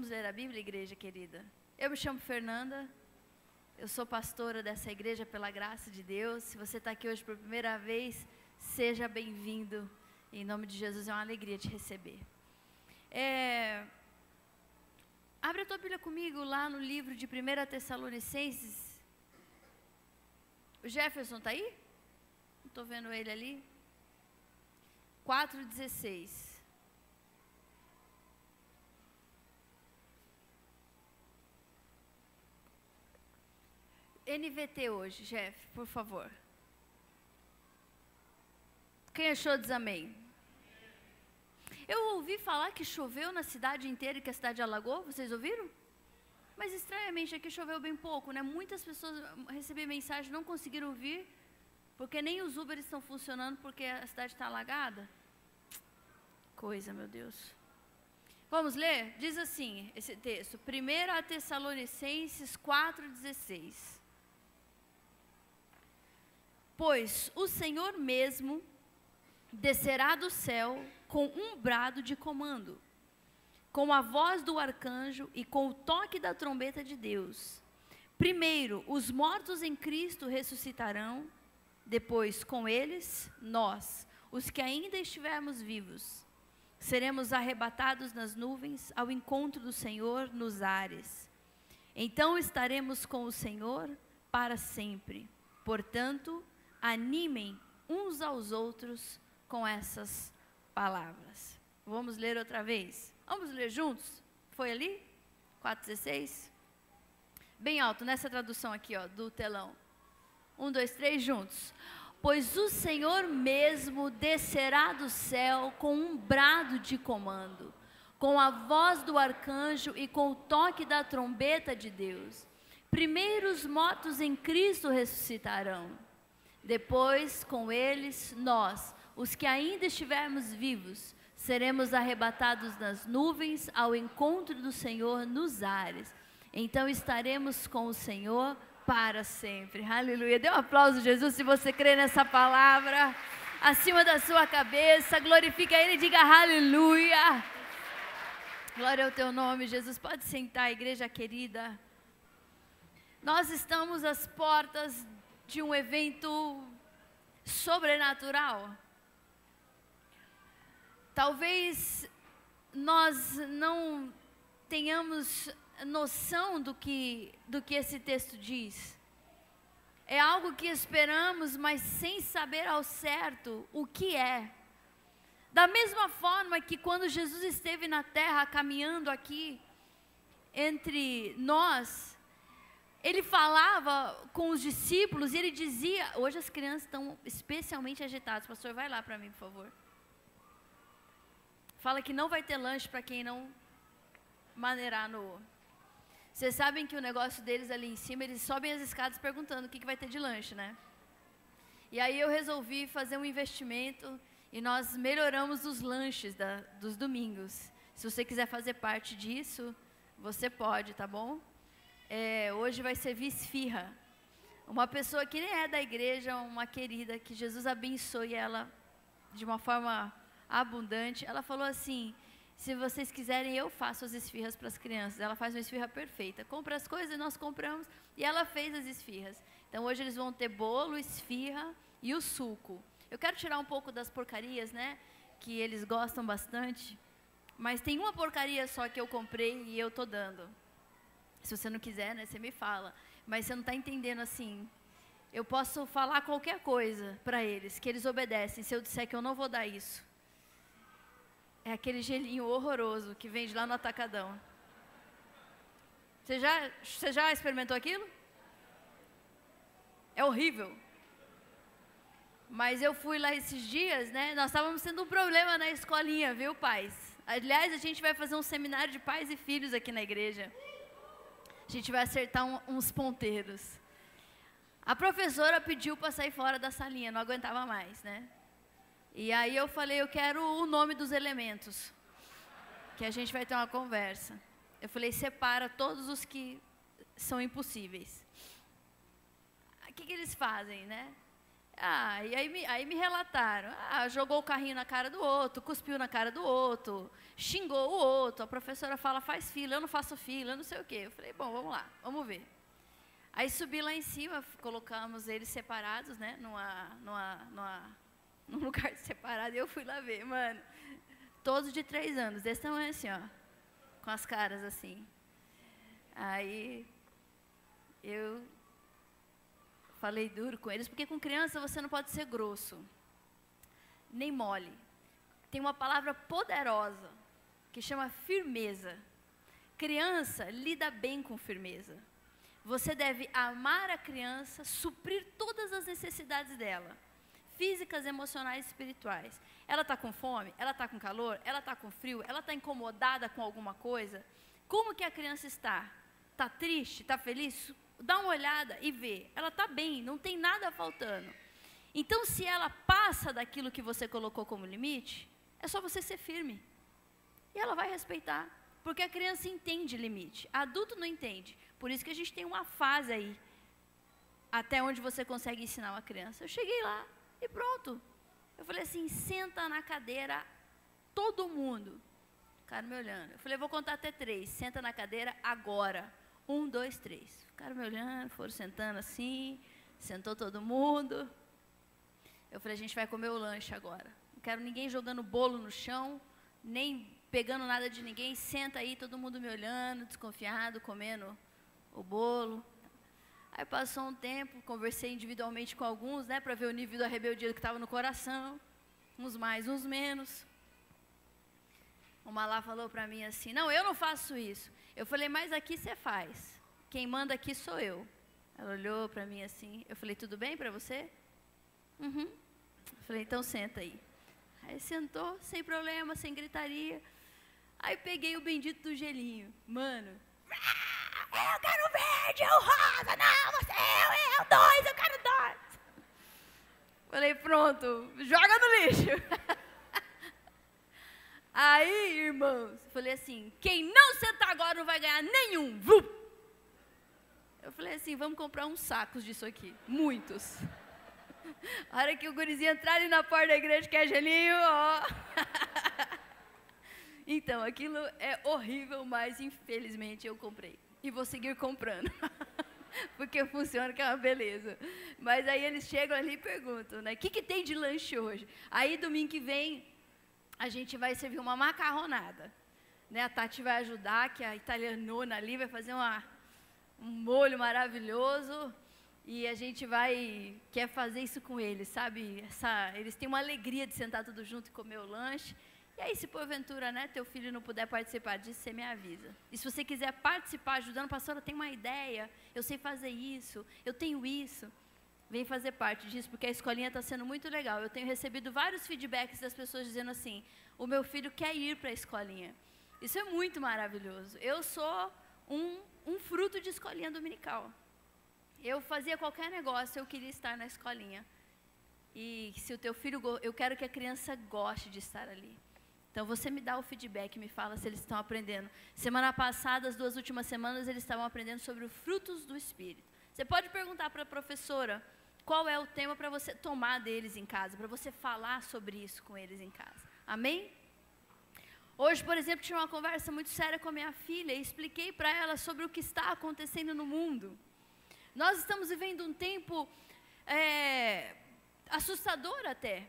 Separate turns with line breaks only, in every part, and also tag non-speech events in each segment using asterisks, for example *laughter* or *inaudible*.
Vamos ler a Bíblia, igreja querida? Eu me chamo Fernanda, eu sou pastora dessa igreja pela graça de Deus. Se você está aqui hoje por primeira vez, seja bem-vindo. Em nome de Jesus, é uma alegria te receber. É... Abre a tua Bíblia comigo lá no livro de 1 Tessalonicenses. O Jefferson está aí? Não estou vendo ele ali. 4,16. NVT hoje, Jeff, por favor. Quem achou diz amém. Eu ouvi falar que choveu na cidade inteira e que a cidade alagou, vocês ouviram? Mas estranhamente aqui choveu bem pouco, né? Muitas pessoas receberam mensagem não conseguiram ouvir, porque nem os Uber estão funcionando porque a cidade está alagada. Coisa, meu Deus. Vamos ler? Diz assim esse texto, 1 Tessalonicenses 4,16. Pois o Senhor mesmo descerá do céu com um brado de comando, com a voz do arcanjo e com o toque da trombeta de Deus. Primeiro, os mortos em Cristo ressuscitarão, depois, com eles, nós, os que ainda estivermos vivos, seremos arrebatados nas nuvens ao encontro do Senhor nos ares. Então estaremos com o Senhor para sempre. Portanto, animem uns aos outros com essas palavras. Vamos ler outra vez. Vamos ler juntos? Foi ali? 4,16? Bem alto, nessa tradução aqui, ó, do telão. Um, dois, três, juntos. Pois o Senhor mesmo descerá do céu com um brado de comando, com a voz do arcanjo e com o toque da trombeta de Deus. Primeiro os mortos em Cristo ressuscitarão. Depois, com eles, nós, os que ainda estivermos vivos, seremos arrebatados nas nuvens ao encontro do Senhor nos ares. Então estaremos com o Senhor para sempre. Aleluia. Dê um aplauso, Jesus, se você crê nessa palavra. Acima da sua cabeça, glorifica Ele e diga aleluia. Glória ao teu nome, Jesus. Pode sentar, igreja querida. Nós estamos às portas de um evento sobrenatural. Talvez nós não tenhamos noção do que, do que esse texto diz. É algo que esperamos, mas sem saber ao certo o que é. Da mesma forma que quando Jesus esteve na terra caminhando aqui entre nós, ele falava com os discípulos e ele dizia. Hoje as crianças estão especialmente agitadas. Pastor, vai lá para mim, por favor. Fala que não vai ter lanche para quem não maneirar no. Vocês sabem que o negócio deles ali em cima, eles sobem as escadas perguntando o que, que vai ter de lanche, né? E aí eu resolvi fazer um investimento e nós melhoramos os lanches da, dos domingos. Se você quiser fazer parte disso, você pode, tá bom? É, hoje vai servir esfirra. Uma pessoa que nem é da igreja, uma querida, que Jesus abençoe ela de uma forma abundante. Ela falou assim: se vocês quiserem, eu faço as esfirras para as crianças. Ela faz uma esfirra perfeita. Compra as coisas, nós compramos e ela fez as esfirras. Então hoje eles vão ter bolo, esfirra e o suco. Eu quero tirar um pouco das porcarias, né? Que eles gostam bastante. Mas tem uma porcaria só que eu comprei e eu estou dando. Se você não quiser, né, você me fala. Mas você não está entendendo assim. Eu posso falar qualquer coisa para eles, que eles obedecem. Se eu disser que eu não vou dar isso. É aquele gelinho horroroso que vende lá no atacadão. Você já, você já experimentou aquilo? É horrível. Mas eu fui lá esses dias, né? Nós estávamos tendo um problema na escolinha, viu, pais? Aliás, a gente vai fazer um seminário de pais e filhos aqui na igreja a gente vai acertar um, uns ponteiros. A professora pediu para sair fora da salinha, não aguentava mais, né? E aí eu falei, eu quero o nome dos elementos, que a gente vai ter uma conversa. Eu falei, separa todos os que são impossíveis. O que, que eles fazem, né? Ah, e aí me, aí me relataram. Ah, jogou o carrinho na cara do outro, cuspiu na cara do outro, xingou o outro. A professora fala, faz fila, eu não faço fila, eu não sei o quê. Eu falei, bom, vamos lá, vamos ver. Aí subi lá em cima, colocamos eles separados, né, numa, numa, numa, *laughs* num lugar separado, e eu fui lá ver, mano. Todos de três anos, desse tamanho assim, ó, com as caras assim. Aí eu falei duro com eles, porque com criança você não pode ser grosso, nem mole. Tem uma palavra poderosa que chama firmeza. Criança lida bem com firmeza. Você deve amar a criança, suprir todas as necessidades dela, físicas, emocionais e espirituais. Ela está com fome? Ela está com calor? Ela está com frio? Ela está incomodada com alguma coisa? Como que a criança está? Está triste? Está feliz? Dá uma olhada e vê. Ela está bem, não tem nada faltando. Então, se ela passa daquilo que você colocou como limite, é só você ser firme. E ela vai respeitar. Porque a criança entende limite. Adulto não entende. Por isso que a gente tem uma fase aí, até onde você consegue ensinar uma criança. Eu cheguei lá e pronto. Eu falei assim: senta na cadeira, todo mundo. O cara me olhando. Eu falei: vou contar até três. Senta na cadeira agora. Um, dois, três. Ficaram me olhando, foram sentando assim. Sentou todo mundo. Eu falei: a gente vai comer o lanche agora. Não quero ninguém jogando bolo no chão, nem pegando nada de ninguém. Senta aí, todo mundo me olhando, desconfiado, comendo o bolo. Aí passou um tempo, conversei individualmente com alguns, né, para ver o nível da rebeldia que estava no coração, uns mais, uns menos. Uma lá falou para mim assim: Não, eu não faço isso. Eu falei, mas aqui você faz. Quem manda aqui sou eu. Ela olhou para mim assim. Eu falei, tudo bem para você? Uhum. Eu falei, então senta aí. Aí sentou, sem problema, sem gritaria. Aí peguei o bendito do gelinho. Mano, eu quero verde, eu rosa, não, você, eu, eu, dois, eu quero dois. Falei, pronto, joga no lixo. *laughs* Aí, irmãos, falei assim, quem não sentar agora não vai ganhar nenhum. Vum. Eu falei assim, vamos comprar uns sacos disso aqui, muitos. A hora que o gurizinho entrar ali na porta da igreja, que é gelinho, ó. *laughs* Então, aquilo é horrível, mas infelizmente eu comprei e vou seguir comprando. *laughs* Porque funciona, que é uma beleza. Mas aí eles chegam ali e perguntam, né? O que, que tem de lanche hoje? Aí domingo que vem a gente vai servir uma macarronada. Né? A Tati vai ajudar, que a italianona ali vai fazer uma, um molho maravilhoso. E a gente vai, quer fazer isso com eles, sabe? Essa, eles têm uma alegria de sentar tudo junto e comer o lanche. E aí, se porventura, né, teu filho não puder participar disso, você me avisa. E se você quiser participar ajudando, pastora, eu tenho uma ideia, eu sei fazer isso, eu tenho isso. Vem fazer parte disso, porque a escolinha está sendo muito legal. Eu tenho recebido vários feedbacks das pessoas dizendo assim: o meu filho quer ir para a escolinha. Isso é muito maravilhoso. Eu sou um, um fruto de escolinha dominical. Eu fazia qualquer negócio, eu queria estar na escolinha. E se o teu filho, eu quero que a criança goste de estar ali. Então você me dá o feedback, me fala se eles estão aprendendo. Semana passada, as duas últimas semanas, eles estavam aprendendo sobre os frutos do Espírito. Você pode perguntar para a professora qual é o tema para você tomar deles em casa, para você falar sobre isso com eles em casa. Amém? Hoje, por exemplo, tive uma conversa muito séria com a minha filha e expliquei para ela sobre o que está acontecendo no mundo. Nós estamos vivendo um tempo é, assustador até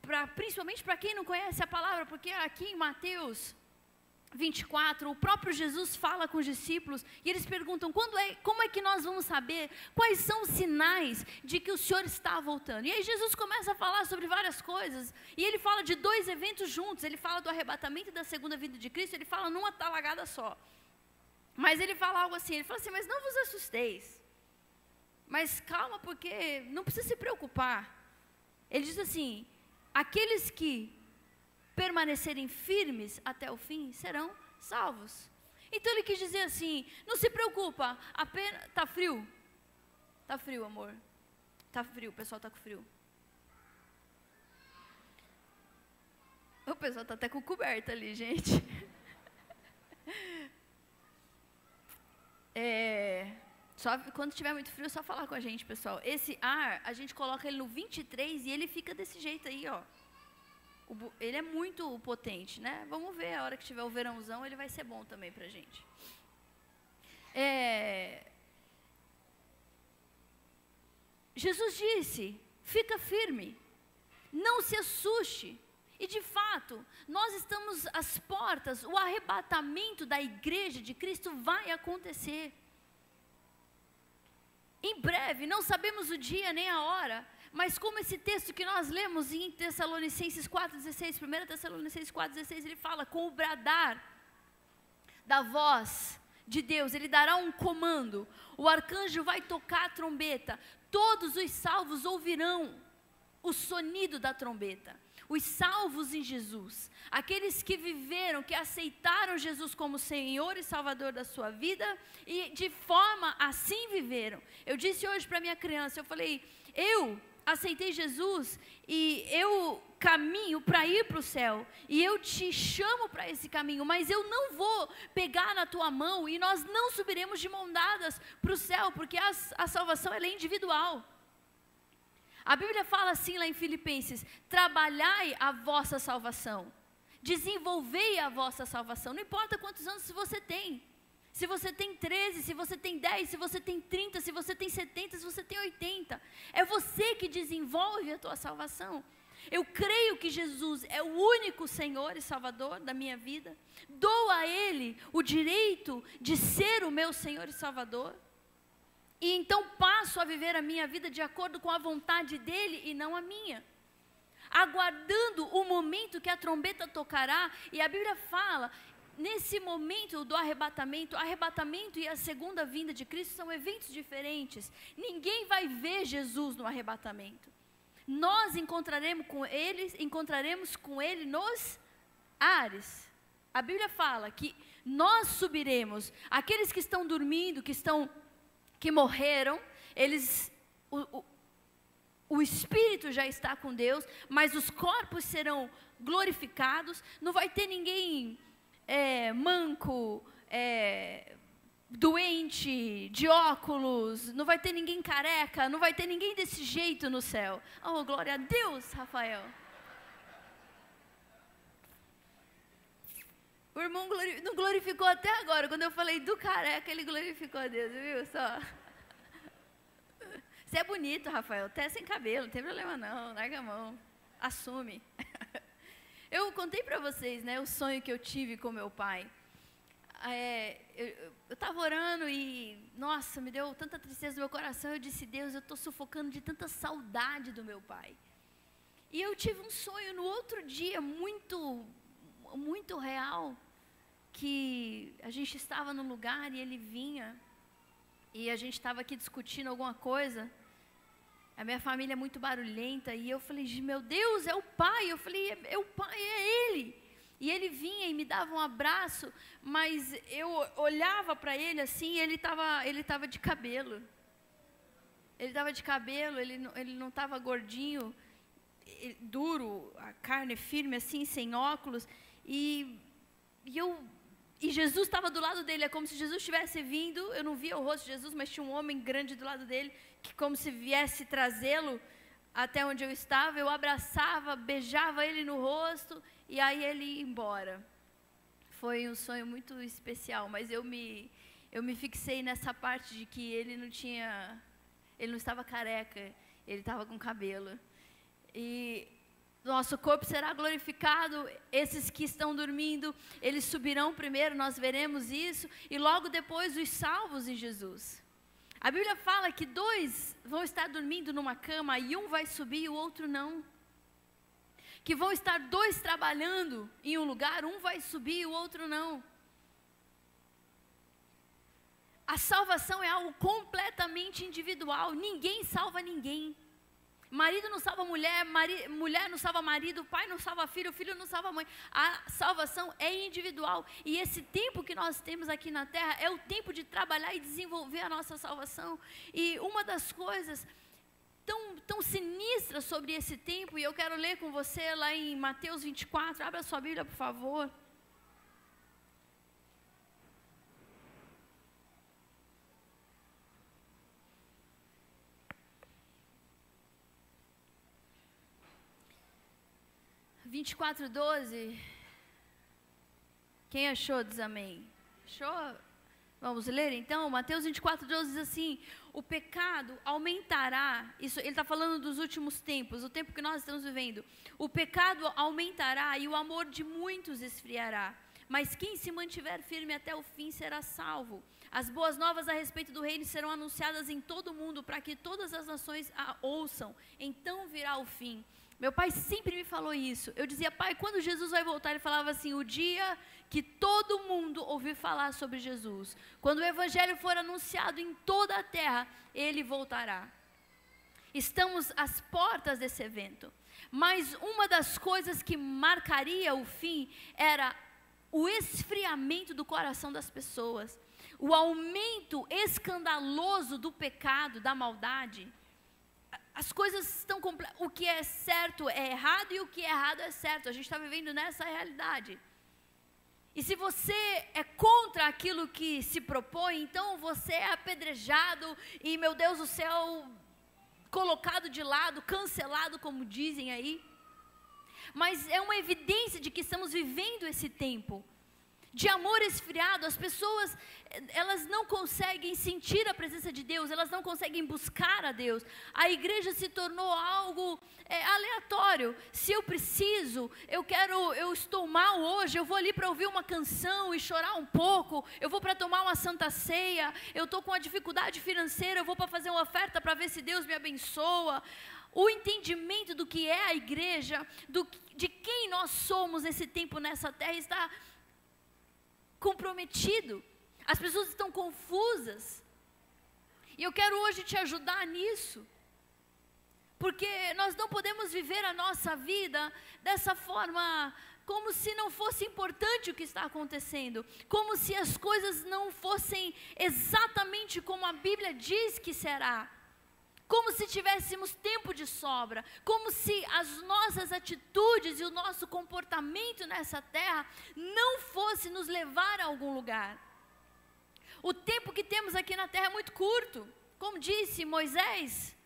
pra, principalmente para quem não conhece a palavra, porque aqui em Mateus 24, o próprio Jesus fala com os discípulos e eles perguntam: quando é, como é que nós vamos saber quais são os sinais de que o Senhor está voltando? E aí Jesus começa a falar sobre várias coisas e ele fala de dois eventos juntos: ele fala do arrebatamento e da segunda vinda de Cristo, ele fala numa talagada só. Mas ele fala algo assim: ele fala assim, mas não vos assusteis, mas calma, porque não precisa se preocupar. Ele diz assim: aqueles que permanecerem firmes até o fim serão salvos. Então ele quis dizer assim: não se preocupa, apenas. Está frio? Está frio, amor. Está frio, o pessoal está com frio. O pessoal está até com coberta ali, gente. *laughs* É, Só quando tiver muito frio, só falar com a gente, pessoal. Esse ar, a gente coloca ele no 23 e ele fica desse jeito aí, ó. Ele é muito potente, né? Vamos ver, a hora que tiver o verãozão, ele vai ser bom também pra gente. É... Jesus disse: fica firme, não se assuste. E de fato, nós estamos às portas, o arrebatamento da igreja de Cristo vai acontecer. Em breve, não sabemos o dia nem a hora, mas como esse texto que nós lemos em Tessalonicenses 4,16, 1 Tessalonicenses 4,16, ele fala com o bradar da voz de Deus, ele dará um comando, o arcanjo vai tocar a trombeta, todos os salvos ouvirão o sonido da trombeta. Os salvos em Jesus, aqueles que viveram, que aceitaram Jesus como Senhor e Salvador da sua vida e de forma assim viveram. Eu disse hoje para minha criança, eu falei, eu aceitei Jesus e eu caminho para ir para o céu e eu te chamo para esse caminho, mas eu não vou pegar na tua mão e nós não subiremos de mão dadas para o céu, porque a, a salvação é individual. A Bíblia fala assim lá em Filipenses: trabalhai a vossa salvação, desenvolvei a vossa salvação. Não importa quantos anos você tem. Se você tem 13, se você tem 10, se você tem 30, se você tem 70, se você tem 80. É você que desenvolve a tua salvação. Eu creio que Jesus é o único Senhor e Salvador da minha vida. Dou a Ele o direito de ser o meu Senhor e Salvador. E então passo a viver a minha vida de acordo com a vontade dele e não a minha. Aguardando o momento que a trombeta tocará, e a Bíblia fala, nesse momento do arrebatamento, arrebatamento e a segunda vinda de Cristo são eventos diferentes. Ninguém vai ver Jesus no arrebatamento. Nós encontraremos com ele, encontraremos com ele nos ares. A Bíblia fala que nós subiremos. Aqueles que estão dormindo, que estão que morreram, eles o, o, o espírito já está com Deus, mas os corpos serão glorificados. Não vai ter ninguém é, manco, é, doente, de óculos, não vai ter ninguém careca, não vai ter ninguém desse jeito no céu. Oh, glória a Deus, Rafael. O irmão não glorificou até agora. Quando eu falei do careca, ele glorificou a Deus, viu só? Você é bonito, Rafael, até sem cabelo, não tem problema não, larga a mão, assume. *laughs* Eu contei para vocês, né, o sonho que eu tive com meu pai. É, eu estava orando e, nossa, me deu tanta tristeza no meu coração. Eu disse, Deus, eu estou sufocando de tanta saudade do meu pai. E eu tive um sonho no outro dia, muito muito real que a gente estava no lugar e ele vinha e a gente estava aqui discutindo alguma coisa. A minha família é muito barulhenta e eu falei, meu Deus, é o pai. Eu falei, é, é o pai, é ele. E ele vinha e me dava um abraço, mas eu olhava para ele assim, e ele estava ele tava de cabelo. Ele estava de cabelo, ele, ele não estava gordinho, duro, a carne firme assim, sem óculos. E, e eu e Jesus estava do lado dele, é como se Jesus tivesse vindo. Eu não via o rosto de Jesus, mas tinha um homem grande do lado dele, que como se viesse trazê-lo até onde eu estava. Eu abraçava, beijava ele no rosto e aí ele ia embora. Foi um sonho muito especial, mas eu me eu me fixei nessa parte de que ele não tinha, ele não estava careca, ele estava com cabelo. E nosso corpo será glorificado, esses que estão dormindo, eles subirão primeiro, nós veremos isso, e logo depois os salvos em Jesus. A Bíblia fala que dois vão estar dormindo numa cama e um vai subir e o outro não. Que vão estar dois trabalhando em um lugar, um vai subir e o outro não. A salvação é algo completamente individual, ninguém salva ninguém. Marido não salva mulher, mari, mulher não salva marido, pai não salva filho, filho não salva mãe. A salvação é individual. E esse tempo que nós temos aqui na terra é o tempo de trabalhar e desenvolver a nossa salvação. E uma das coisas tão, tão sinistras sobre esse tempo, e eu quero ler com você lá em Mateus 24, abra sua Bíblia, por favor. 24, 12. Quem achou diz amém. Achou? Vamos ler então? Mateus 24, 12 diz assim: O pecado aumentará. Isso, ele está falando dos últimos tempos, o tempo que nós estamos vivendo. O pecado aumentará e o amor de muitos esfriará. Mas quem se mantiver firme até o fim será salvo. As boas novas a respeito do reino serão anunciadas em todo o mundo para que todas as nações a ouçam. Então virá o fim. Meu pai sempre me falou isso. Eu dizia, pai, quando Jesus vai voltar, ele falava assim: o dia que todo mundo ouvir falar sobre Jesus, quando o evangelho for anunciado em toda a terra, ele voltará. Estamos às portas desse evento. Mas uma das coisas que marcaria o fim era o esfriamento do coração das pessoas, o aumento escandaloso do pecado, da maldade as coisas estão o que é certo é errado e o que é errado é certo. A gente está vivendo nessa realidade. E se você é contra aquilo que se propõe, então você é apedrejado e, meu Deus do céu, colocado de lado, cancelado, como dizem aí. Mas é uma evidência de que estamos vivendo esse tempo de amor esfriado, as pessoas, elas não conseguem sentir a presença de Deus, elas não conseguem buscar a Deus. A igreja se tornou algo é, aleatório. Se eu preciso, eu quero, eu estou mal hoje, eu vou ali para ouvir uma canção e chorar um pouco, eu vou para tomar uma santa ceia, eu estou com uma dificuldade financeira, eu vou para fazer uma oferta para ver se Deus me abençoa. O entendimento do que é a igreja, do, de quem nós somos nesse tempo, nessa terra, está comprometido. As pessoas estão confusas. E eu quero hoje te ajudar nisso. Porque nós não podemos viver a nossa vida dessa forma, como se não fosse importante o que está acontecendo, como se as coisas não fossem exatamente como a Bíblia diz que será como se tivéssemos tempo de sobra, como se as nossas atitudes e o nosso comportamento nessa terra não fosse nos levar a algum lugar. O tempo que temos aqui na terra é muito curto, como disse Moisés.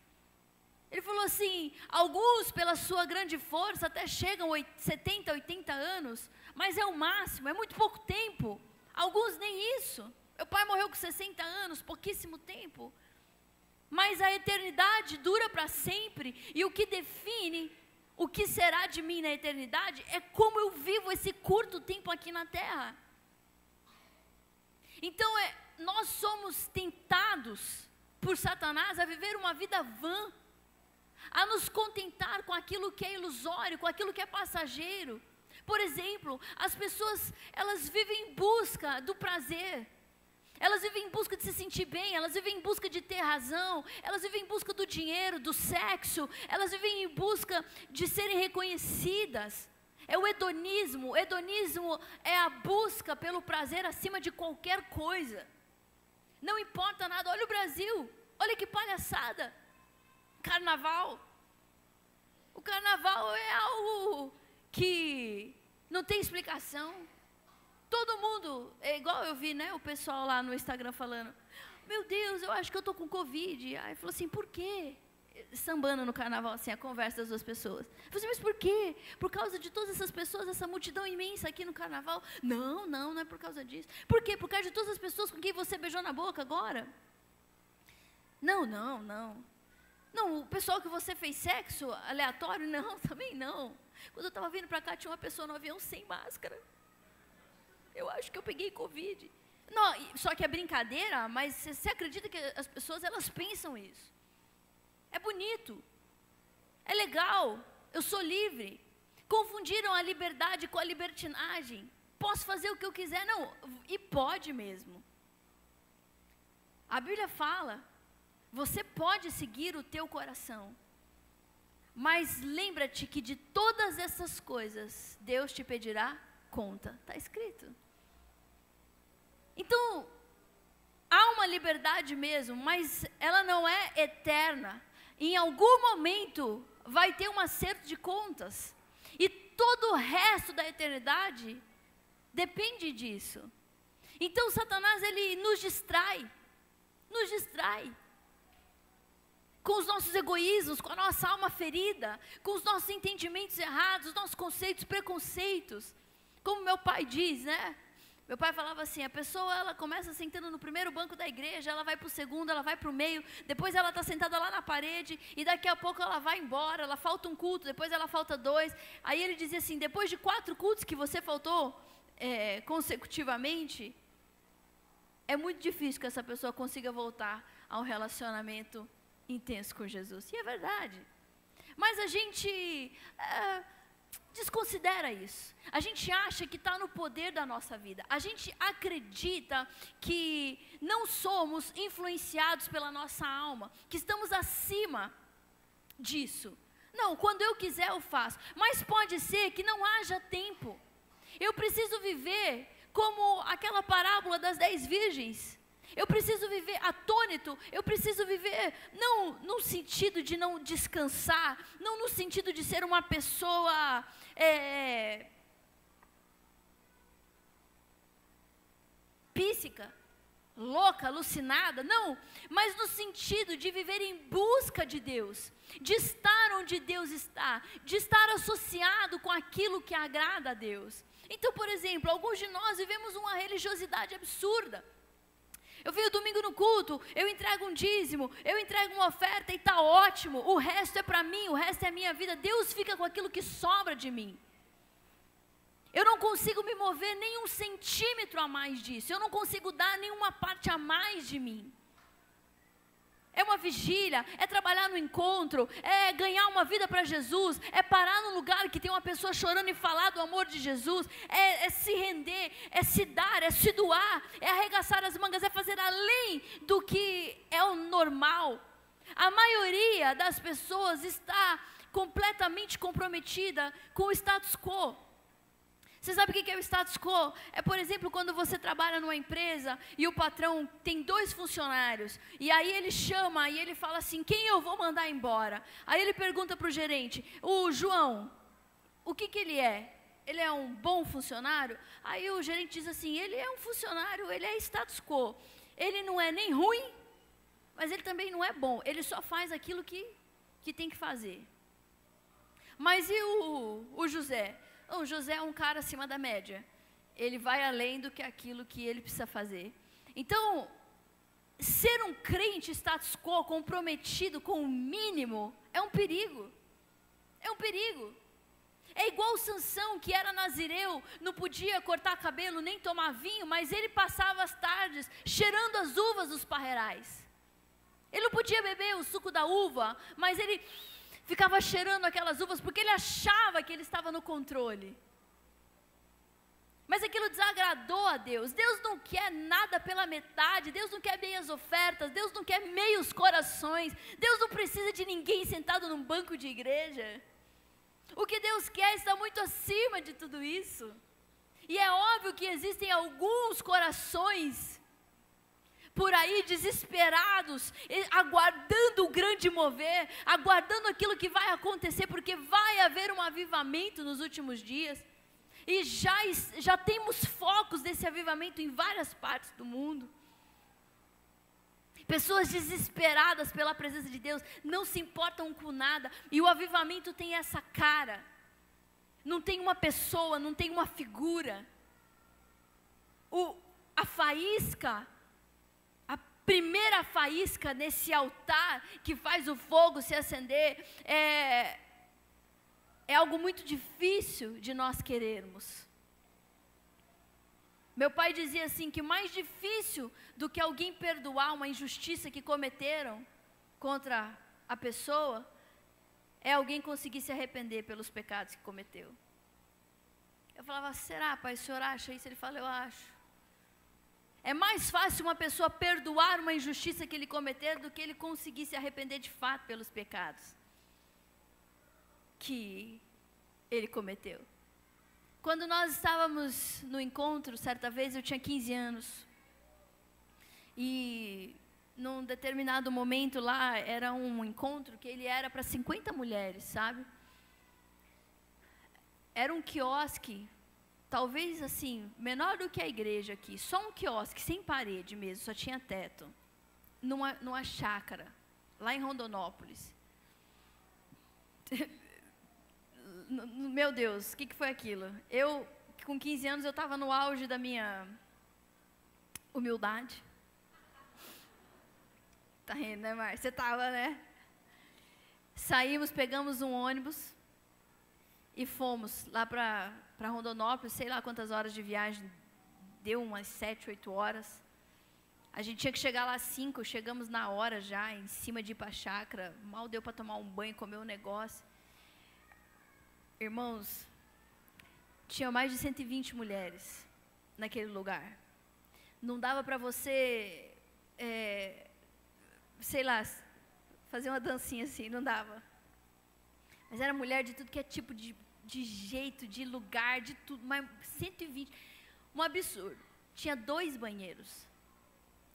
Ele falou assim: alguns, pela sua grande força, até chegam 70, 80 anos, mas é o máximo, é muito pouco tempo. Alguns nem isso. Meu pai morreu com 60 anos, pouquíssimo tempo. Mas a eternidade dura para sempre, e o que define o que será de mim na eternidade é como eu vivo esse curto tempo aqui na terra. Então, é, nós somos tentados por Satanás a viver uma vida vã, a nos contentar com aquilo que é ilusório, com aquilo que é passageiro. Por exemplo, as pessoas, elas vivem em busca do prazer, elas vivem em busca de se sentir bem, elas vivem em busca de ter razão, elas vivem em busca do dinheiro, do sexo, elas vivem em busca de serem reconhecidas. É o hedonismo. O hedonismo é a busca pelo prazer acima de qualquer coisa. Não importa nada. Olha o Brasil. Olha que palhaçada. Carnaval. O carnaval é algo que não tem explicação. Todo mundo, é igual eu vi, né, o pessoal lá no Instagram falando: Meu Deus, eu acho que eu estou com Covid. Aí falou assim: Por quê? Sambando no carnaval, assim, a conversa das duas pessoas. Eu falei assim, mas por quê? Por causa de todas essas pessoas, essa multidão imensa aqui no carnaval? Não, não, não é por causa disso. Por quê? Por causa de todas as pessoas com quem você beijou na boca agora? Não, não, não. Não, o pessoal que você fez sexo aleatório? Não, *laughs* também não. Quando eu estava vindo para cá, tinha uma pessoa no avião sem máscara. Eu acho que eu peguei Covid. Não, só que é brincadeira, mas você acredita que as pessoas elas pensam isso? É bonito, é legal, eu sou livre. Confundiram a liberdade com a libertinagem. Posso fazer o que eu quiser, não, e pode mesmo. A Bíblia fala, você pode seguir o teu coração. Mas lembra-te que de todas essas coisas, Deus te pedirá conta. Está escrito. Então, há uma liberdade mesmo, mas ela não é eterna. Em algum momento vai ter um acerto de contas. E todo o resto da eternidade depende disso. Então Satanás ele nos distrai. Nos distrai. com os nossos egoísmos, com a nossa alma ferida, com os nossos entendimentos errados, os nossos conceitos, preconceitos. Como meu pai diz, né? Meu pai falava assim: a pessoa ela começa sentando no primeiro banco da igreja, ela vai para o segundo, ela vai para o meio, depois ela está sentada lá na parede e daqui a pouco ela vai embora, ela falta um culto, depois ela falta dois. Aí ele dizia assim: depois de quatro cultos que você faltou é, consecutivamente, é muito difícil que essa pessoa consiga voltar a um relacionamento intenso com Jesus. E é verdade. Mas a gente. É, desconsidera isso. A gente acha que está no poder da nossa vida. A gente acredita que não somos influenciados pela nossa alma, que estamos acima disso. Não, quando eu quiser eu faço. Mas pode ser que não haja tempo. Eu preciso viver como aquela parábola das dez virgens. Eu preciso viver atônito, eu preciso viver não no sentido de não descansar, não no sentido de ser uma pessoa é, píssica, louca, alucinada, não, mas no sentido de viver em busca de Deus, de estar onde Deus está, de estar associado com aquilo que agrada a Deus. Então, por exemplo, alguns de nós vivemos uma religiosidade absurda. Eu venho domingo no culto, eu entrego um dízimo, eu entrego uma oferta e está ótimo. O resto é para mim, o resto é minha vida. Deus fica com aquilo que sobra de mim. Eu não consigo me mover nem um centímetro a mais disso. Eu não consigo dar nenhuma parte a mais de mim. É uma vigília, é trabalhar no encontro, é ganhar uma vida para Jesus, é parar num lugar que tem uma pessoa chorando e falar do amor de Jesus, é, é, se render, é se dar, é se doar, é arregaçar as mangas, é fazer além do que é o normal. A maioria das pessoas está completamente comprometida com o status quo. Você sabe o que é o status quo? É, por exemplo, quando você trabalha numa empresa e o patrão tem dois funcionários, e aí ele chama e ele fala assim: quem eu vou mandar embora? Aí ele pergunta para o gerente: o João, o que, que ele é? Ele é um bom funcionário? Aí o gerente diz assim: ele é um funcionário, ele é status quo. Ele não é nem ruim, mas ele também não é bom. Ele só faz aquilo que, que tem que fazer. Mas e o, o José? O José é um cara acima da média. Ele vai além do que aquilo que ele precisa fazer. Então, ser um crente status quo, comprometido com o mínimo, é um perigo. É um perigo. É igual Sansão, que era nazireu, não podia cortar cabelo nem tomar vinho, mas ele passava as tardes cheirando as uvas dos parreirais. Ele não podia beber o suco da uva, mas ele ficava cheirando aquelas uvas porque ele achava que ele estava no controle. Mas aquilo desagradou a Deus. Deus não quer nada pela metade. Deus não quer meias ofertas. Deus não quer meios corações. Deus não precisa de ninguém sentado num banco de igreja. O que Deus quer está muito acima de tudo isso. E é óbvio que existem alguns corações por aí desesperados, aguardando o grande mover, aguardando aquilo que vai acontecer, porque vai haver um avivamento nos últimos dias. E já, já temos focos desse avivamento em várias partes do mundo. Pessoas desesperadas pela presença de Deus, não se importam com nada, e o avivamento tem essa cara. Não tem uma pessoa, não tem uma figura. O, a faísca primeira faísca nesse altar que faz o fogo se acender é, é algo muito difícil de nós querermos. Meu pai dizia assim que mais difícil do que alguém perdoar uma injustiça que cometeram contra a pessoa é alguém conseguir se arrepender pelos pecados que cometeu. Eu falava, será, pai, o senhor acha isso? Ele fala, eu acho. É mais fácil uma pessoa perdoar uma injustiça que ele cometer do que ele conseguir se arrepender de fato pelos pecados que ele cometeu. Quando nós estávamos no encontro, certa vez eu tinha 15 anos. E num determinado momento lá, era um encontro que ele era para 50 mulheres, sabe? Era um quiosque talvez assim, menor do que a igreja aqui, só um quiosque sem parede mesmo, só tinha teto, numa, numa chácara. lá em Rondonópolis. *laughs* Meu Deus, o que, que foi aquilo? Eu, com 15 anos, eu estava no auge da minha humildade. Tá rindo, né, Mar? Você estava, né? Saímos, pegamos um ônibus e fomos lá para Rondonópolis, sei lá quantas horas de viagem, deu umas sete, oito horas. A gente tinha que chegar lá às cinco, chegamos na hora já, em cima de ir para a chácara, mal deu para tomar um banho, comer um negócio. Irmãos, tinha mais de 120 mulheres naquele lugar. Não dava para você, é, sei lá, fazer uma dancinha assim, não dava. Mas era mulher de tudo que é tipo de, de jeito, de lugar, de tudo, mas 120. Um absurdo. Tinha dois banheiros.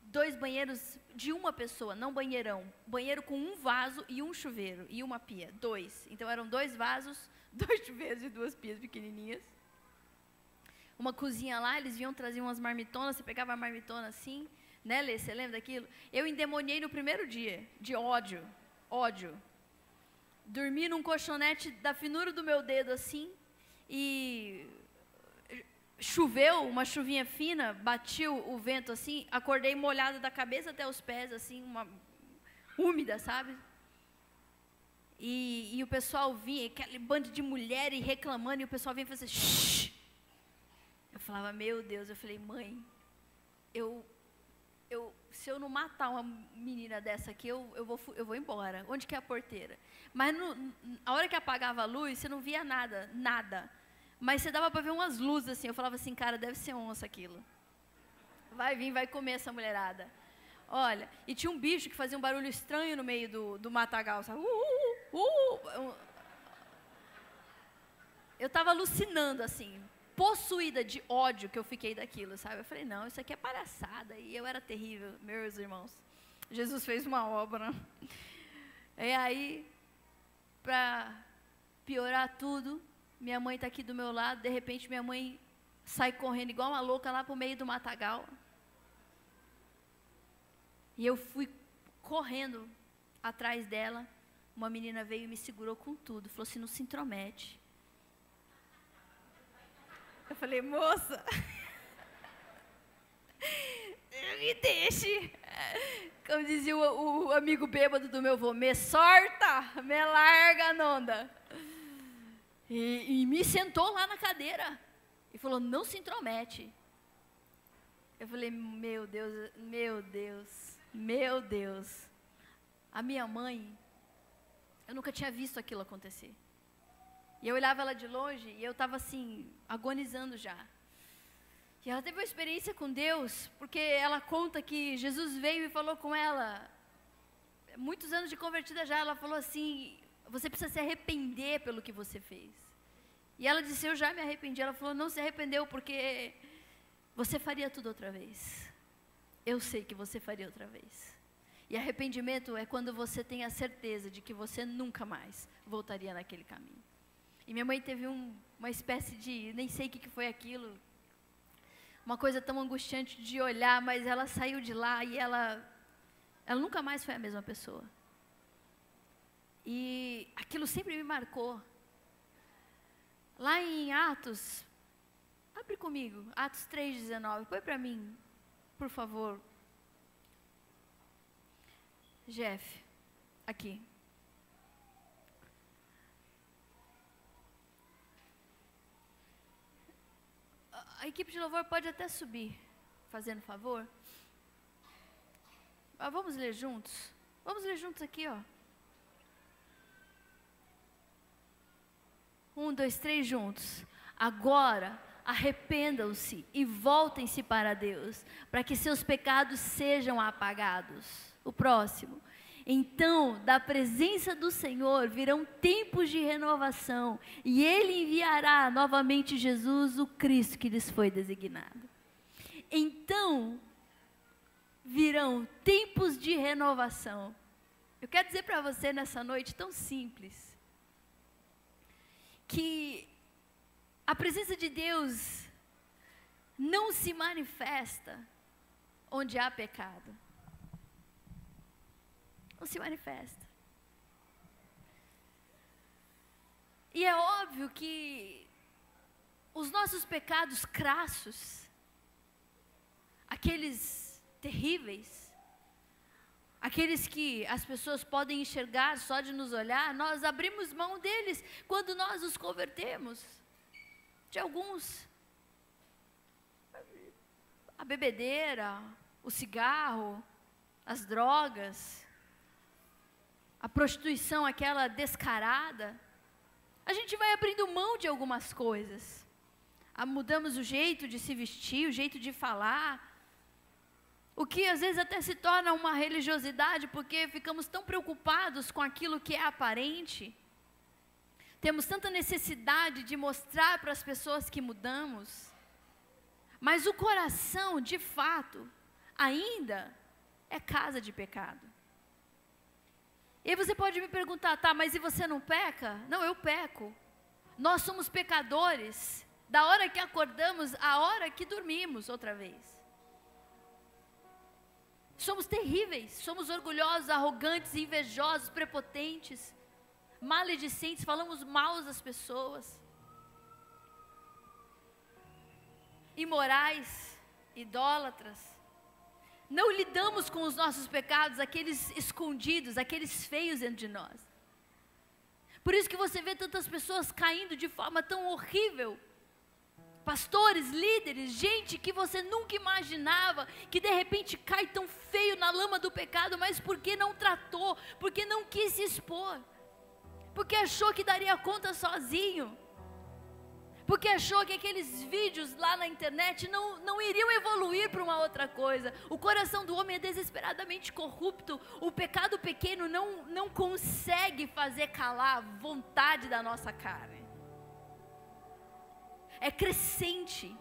Dois banheiros de uma pessoa, não banheirão. Banheiro com um vaso e um chuveiro e uma pia. Dois. Então eram dois vasos, *laughs* dois chuveiros e duas pias pequenininhas. Uma cozinha lá, eles vinham trazer umas marmitonas, você pegava a marmitona assim, né, Lê? Você lembra daquilo? Eu endemoniei no primeiro dia, de ódio. Ódio. Dormi num colchonete da finura do meu dedo assim, e choveu, uma chuvinha fina, batiu o vento assim, acordei molhada da cabeça até os pés, assim, uma úmida, sabe? E, e o pessoal vinha, aquele bando de mulheres reclamando, e o pessoal vinha fazer shh. Eu falava, meu Deus, eu falei, mãe, eu eu, se eu não matar uma menina dessa aqui, eu, eu, vou, eu vou embora. Onde que é a porteira? Mas no, a hora que apagava a luz, você não via nada, nada. Mas você dava para ver umas luzes assim. Eu falava assim, cara, deve ser onça aquilo. Vai vir, vai comer essa mulherada. Olha, e tinha um bicho que fazia um barulho estranho no meio do, do matagal, sabe? Uh, uh, uh, uh. Eu estava alucinando assim possuída de ódio que eu fiquei daquilo, sabe? Eu falei, não, isso aqui é palhaçada. E eu era terrível, meus irmãos. Jesus fez uma obra. E aí, para piorar tudo, minha mãe está aqui do meu lado. De repente, minha mãe sai correndo igual uma louca lá para o meio do matagal. E eu fui correndo atrás dela. Uma menina veio e me segurou com tudo. Falou assim: não se intromete. Eu falei, moça, *laughs* me deixe. Como dizia o, o, amigo bêbado do meu avô, me sorta, me larga, nonda. E, e me sentou lá na cadeira. E falou, não se intromete. Eu falei, meu Deus, meu Deus, meu Deus. A minha mãe, eu nunca tinha visto aquilo acontecer. E eu olhava ela de longe e eu estava assim, agonizando já. E ela teve uma experiência com Deus, porque ela conta que Jesus veio e falou com ela, muitos anos de convertida já, ela falou assim: você precisa se arrepender pelo que você fez. E ela disse: Eu já me arrependi. Ela falou: Não se arrependeu porque você faria tudo outra vez. Eu sei que você faria outra vez. E arrependimento é quando você tem a certeza de que você nunca mais voltaria naquele caminho. E minha mãe teve um, uma espécie de, nem sei o que, foi aquilo, uma coisa tão angustiante de olhar, mas ela saiu de lá e ela, ela nunca mais foi a mesma pessoa. E aquilo sempre me marcou. Lá em Atos, abre comigo, Atos 3,19, põe para mim, por favor. Jeff, aqui. A equipe de louvor pode até subir, fazendo favor. Ah, vamos ler juntos? Vamos ler juntos aqui, ó. Um, dois, três juntos. Agora, arrependam-se e voltem-se para Deus, para que seus pecados sejam apagados. O próximo. Então, da presença do Senhor virão tempos de renovação, e Ele enviará novamente Jesus, o Cristo que lhes foi designado. Então, virão tempos de renovação. Eu quero dizer para você nessa noite tão simples, que a presença de Deus não se manifesta onde há pecado. Não se manifesta. E é óbvio que os nossos pecados crassos, aqueles terríveis, aqueles que as pessoas podem enxergar só de nos olhar, nós abrimos mão deles quando nós nos convertemos. De alguns. A bebedeira, o cigarro, as drogas, a prostituição, aquela descarada. A gente vai abrindo mão de algumas coisas. Ah, mudamos o jeito de se vestir, o jeito de falar. O que às vezes até se torna uma religiosidade, porque ficamos tão preocupados com aquilo que é aparente. Temos tanta necessidade de mostrar para as pessoas que mudamos. Mas o coração, de fato, ainda é casa de pecado. E aí você pode me perguntar, tá, mas e você não peca? Não, eu peco. Nós somos pecadores da hora que acordamos à hora que dormimos outra vez. Somos terríveis, somos orgulhosos, arrogantes, invejosos, prepotentes, maledicentes, falamos mal das pessoas, imorais, idólatras não lidamos com os nossos pecados, aqueles escondidos, aqueles feios dentro de nós. Por isso que você vê tantas pessoas caindo de forma tão horrível. Pastores, líderes, gente que você nunca imaginava, que de repente cai tão feio na lama do pecado, mas porque não tratou, porque não quis se expor, porque achou que daria conta sozinho porque achou que aqueles vídeos lá na internet não, não iriam evoluir para uma outra coisa. O coração do homem é desesperadamente corrupto, o pecado pequeno não, não consegue fazer calar a vontade da nossa carne. É crescente,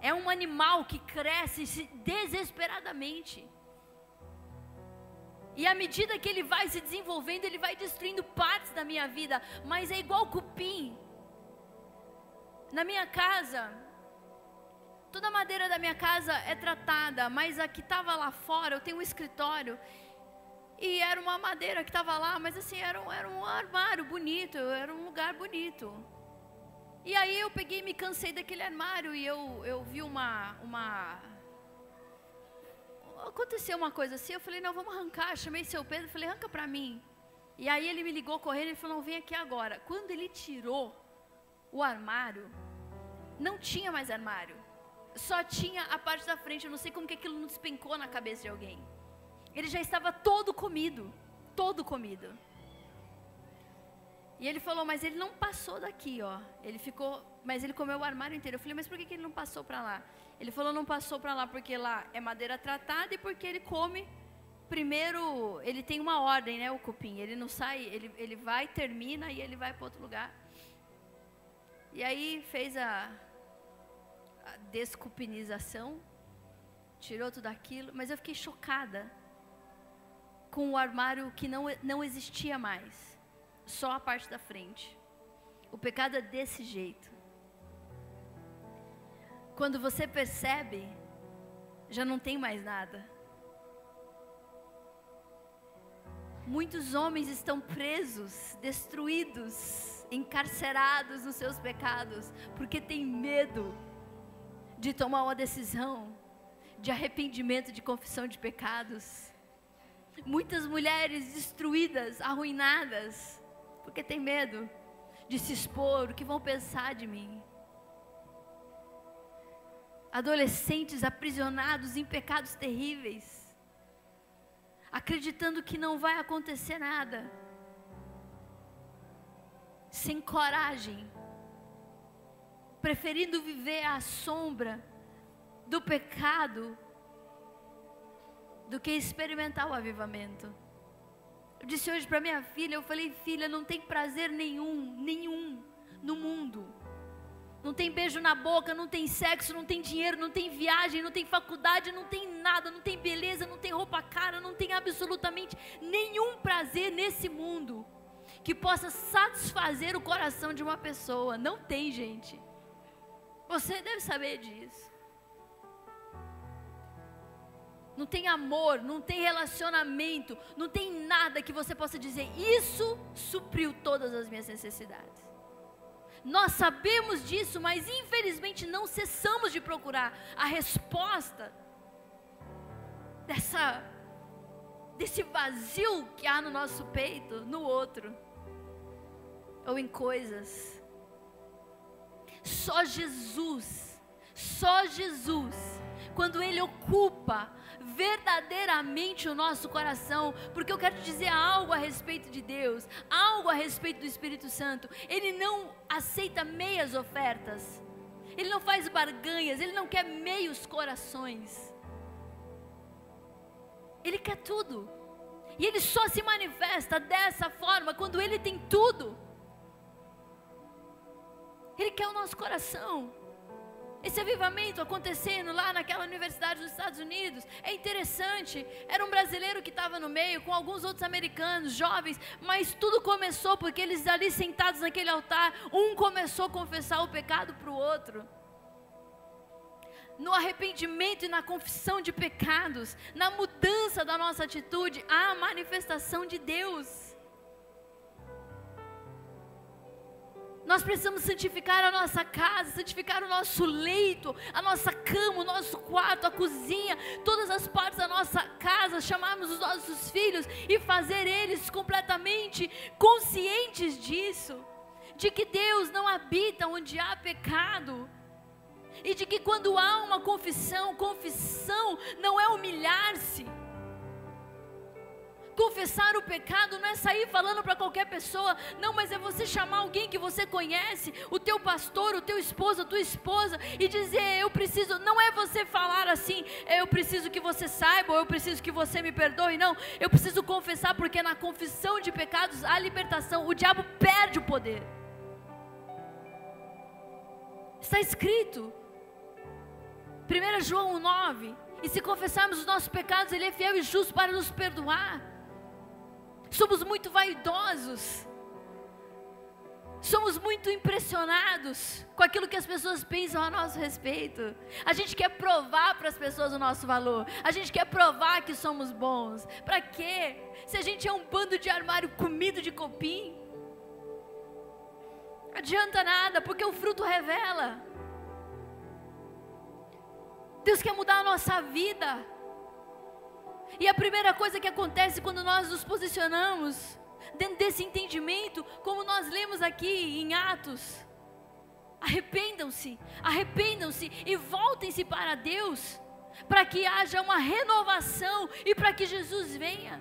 é um animal que cresce desesperadamente. E à medida que ele vai se desenvolvendo, ele vai destruindo partes da minha vida, mas é igual cupim na minha casa, toda a madeira da minha casa é tratada, mas a que estava lá fora, eu tenho um escritório, e era uma madeira que estava lá, mas assim, era um, era um armário bonito, era um lugar bonito. E aí eu peguei me cansei daquele armário e eu, eu vi uma, uma. Aconteceu uma coisa assim, eu falei, não, vamos arrancar. Chamei seu Pedro, falei, arranca para mim. E aí ele me ligou correndo e falou, não, vem aqui agora. Quando ele tirou o armário, não tinha mais armário. Só tinha a parte da frente. Eu não sei como que aquilo não despencou na cabeça de alguém. Ele já estava todo comido. Todo comido. E ele falou, mas ele não passou daqui, ó. Ele ficou, mas ele comeu o armário inteiro. Eu falei, mas por que, que ele não passou para lá? Ele falou, não passou para lá porque lá é madeira tratada e porque ele come. Primeiro, ele tem uma ordem, né, o cupim. Ele não sai, ele, ele vai, termina e ele vai para outro lugar. E aí fez a, a descupinização, tirou tudo aquilo, mas eu fiquei chocada com o armário que não, não existia mais, só a parte da frente. O pecado é desse jeito. Quando você percebe, já não tem mais nada. Muitos homens estão presos, destruídos, encarcerados nos seus pecados, porque tem medo de tomar uma decisão de arrependimento, de confissão de pecados. Muitas mulheres destruídas, arruinadas, porque tem medo de se expor, o que vão pensar de mim. Adolescentes aprisionados em pecados terríveis, acreditando que não vai acontecer nada sem coragem, preferindo viver à sombra do pecado do que experimentar o avivamento. Eu disse hoje para minha filha, eu falei, filha, não tem prazer nenhum, nenhum no mundo. Não tem beijo na boca, não tem sexo, não tem dinheiro, não tem viagem, não tem faculdade, não tem nada, não tem beleza, não tem roupa cara, não tem absolutamente nenhum prazer nesse mundo que possa satisfazer o coração de uma pessoa. Não tem, gente. Você deve saber disso. não tem amor, não tem relacionamento, não tem nada que você possa dizer, isso supriu todas as minhas necessidades. Nós sabemos disso, mas infelizmente não cessamos de procurar a resposta dessa desse vazio que há no nosso peito, no outro, ou em coisas. Só Jesus, só Jesus, quando Ele ocupa verdadeiramente o nosso coração, porque eu quero te dizer algo a respeito de Deus, algo a respeito do Espírito Santo. Ele não aceita meias ofertas, ele não faz barganhas, ele não quer meios corações. Ele quer tudo. E ele só se manifesta dessa forma quando ele tem tudo. Ele quer o nosso coração. Esse avivamento acontecendo lá naquela universidade dos Estados Unidos é interessante. Era um brasileiro que estava no meio, com alguns outros americanos, jovens, mas tudo começou porque eles ali sentados naquele altar, um começou a confessar o pecado para o outro. No arrependimento e na confissão de pecados, na mudança da nossa atitude, há a manifestação de Deus. Nós precisamos santificar a nossa casa, santificar o nosso leito, a nossa cama, o nosso quarto, a cozinha, todas as partes da nossa casa, chamarmos os nossos filhos e fazer eles completamente conscientes disso, de que Deus não habita onde há pecado. E de que quando há uma confissão, confissão não é humilhar-se, Confessar o pecado não é sair falando para qualquer pessoa, não, mas é você chamar alguém que você conhece, o teu pastor, o teu esposo, a tua esposa, e dizer: Eu preciso, não é você falar assim, eu preciso que você saiba, ou eu preciso que você me perdoe, não, eu preciso confessar, porque na confissão de pecados há libertação, o diabo perde o poder. Está escrito, 1 João 9: E se confessarmos os nossos pecados, Ele é fiel e justo para nos perdoar somos muito vaidosos, somos muito impressionados com aquilo que as pessoas pensam a nosso respeito. A gente quer provar para as pessoas o nosso valor, a gente quer provar que somos bons. Para quê? Se a gente é um bando de armário comido de copim, adianta nada, porque o fruto revela. Deus quer mudar a nossa vida. E a primeira coisa que acontece quando nós nos posicionamos dentro desse entendimento, como nós lemos aqui em Atos, arrependam-se, arrependam-se e voltem-se para Deus, para que haja uma renovação e para que Jesus venha.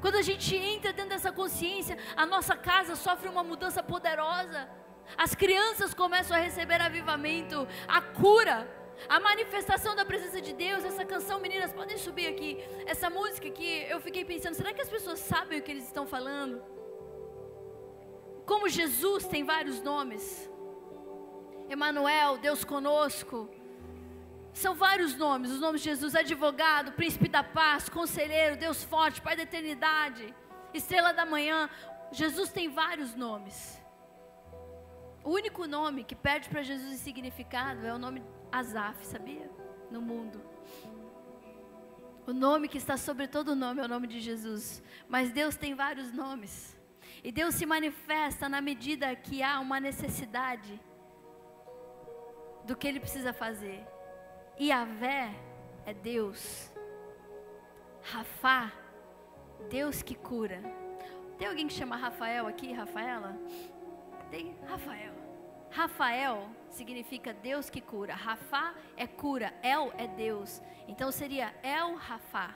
Quando a gente entra dentro dessa consciência, a nossa casa sofre uma mudança poderosa. As crianças começam a receber avivamento, a cura, a manifestação da presença de Deus, essa canção, meninas, podem subir aqui. Essa música que eu fiquei pensando, será que as pessoas sabem o que eles estão falando? Como Jesus tem vários nomes. Emanuel, Deus conosco. São vários nomes, os nomes de Jesus, advogado, príncipe da paz, conselheiro, Deus forte, Pai da eternidade, estrela da manhã. Jesus tem vários nomes. O único nome que perde para Jesus em significado é o nome Azaf, sabia? No mundo. O nome que está sobre todo nome é o nome de Jesus. Mas Deus tem vários nomes. E Deus se manifesta na medida que há uma necessidade do que Ele precisa fazer. E Vé é Deus. Rafá, Deus que cura. Tem alguém que chama Rafael aqui, Rafaela? Tem Rafael. Rafael significa Deus que cura. Rafa é cura, El é Deus. Então seria El Rafa,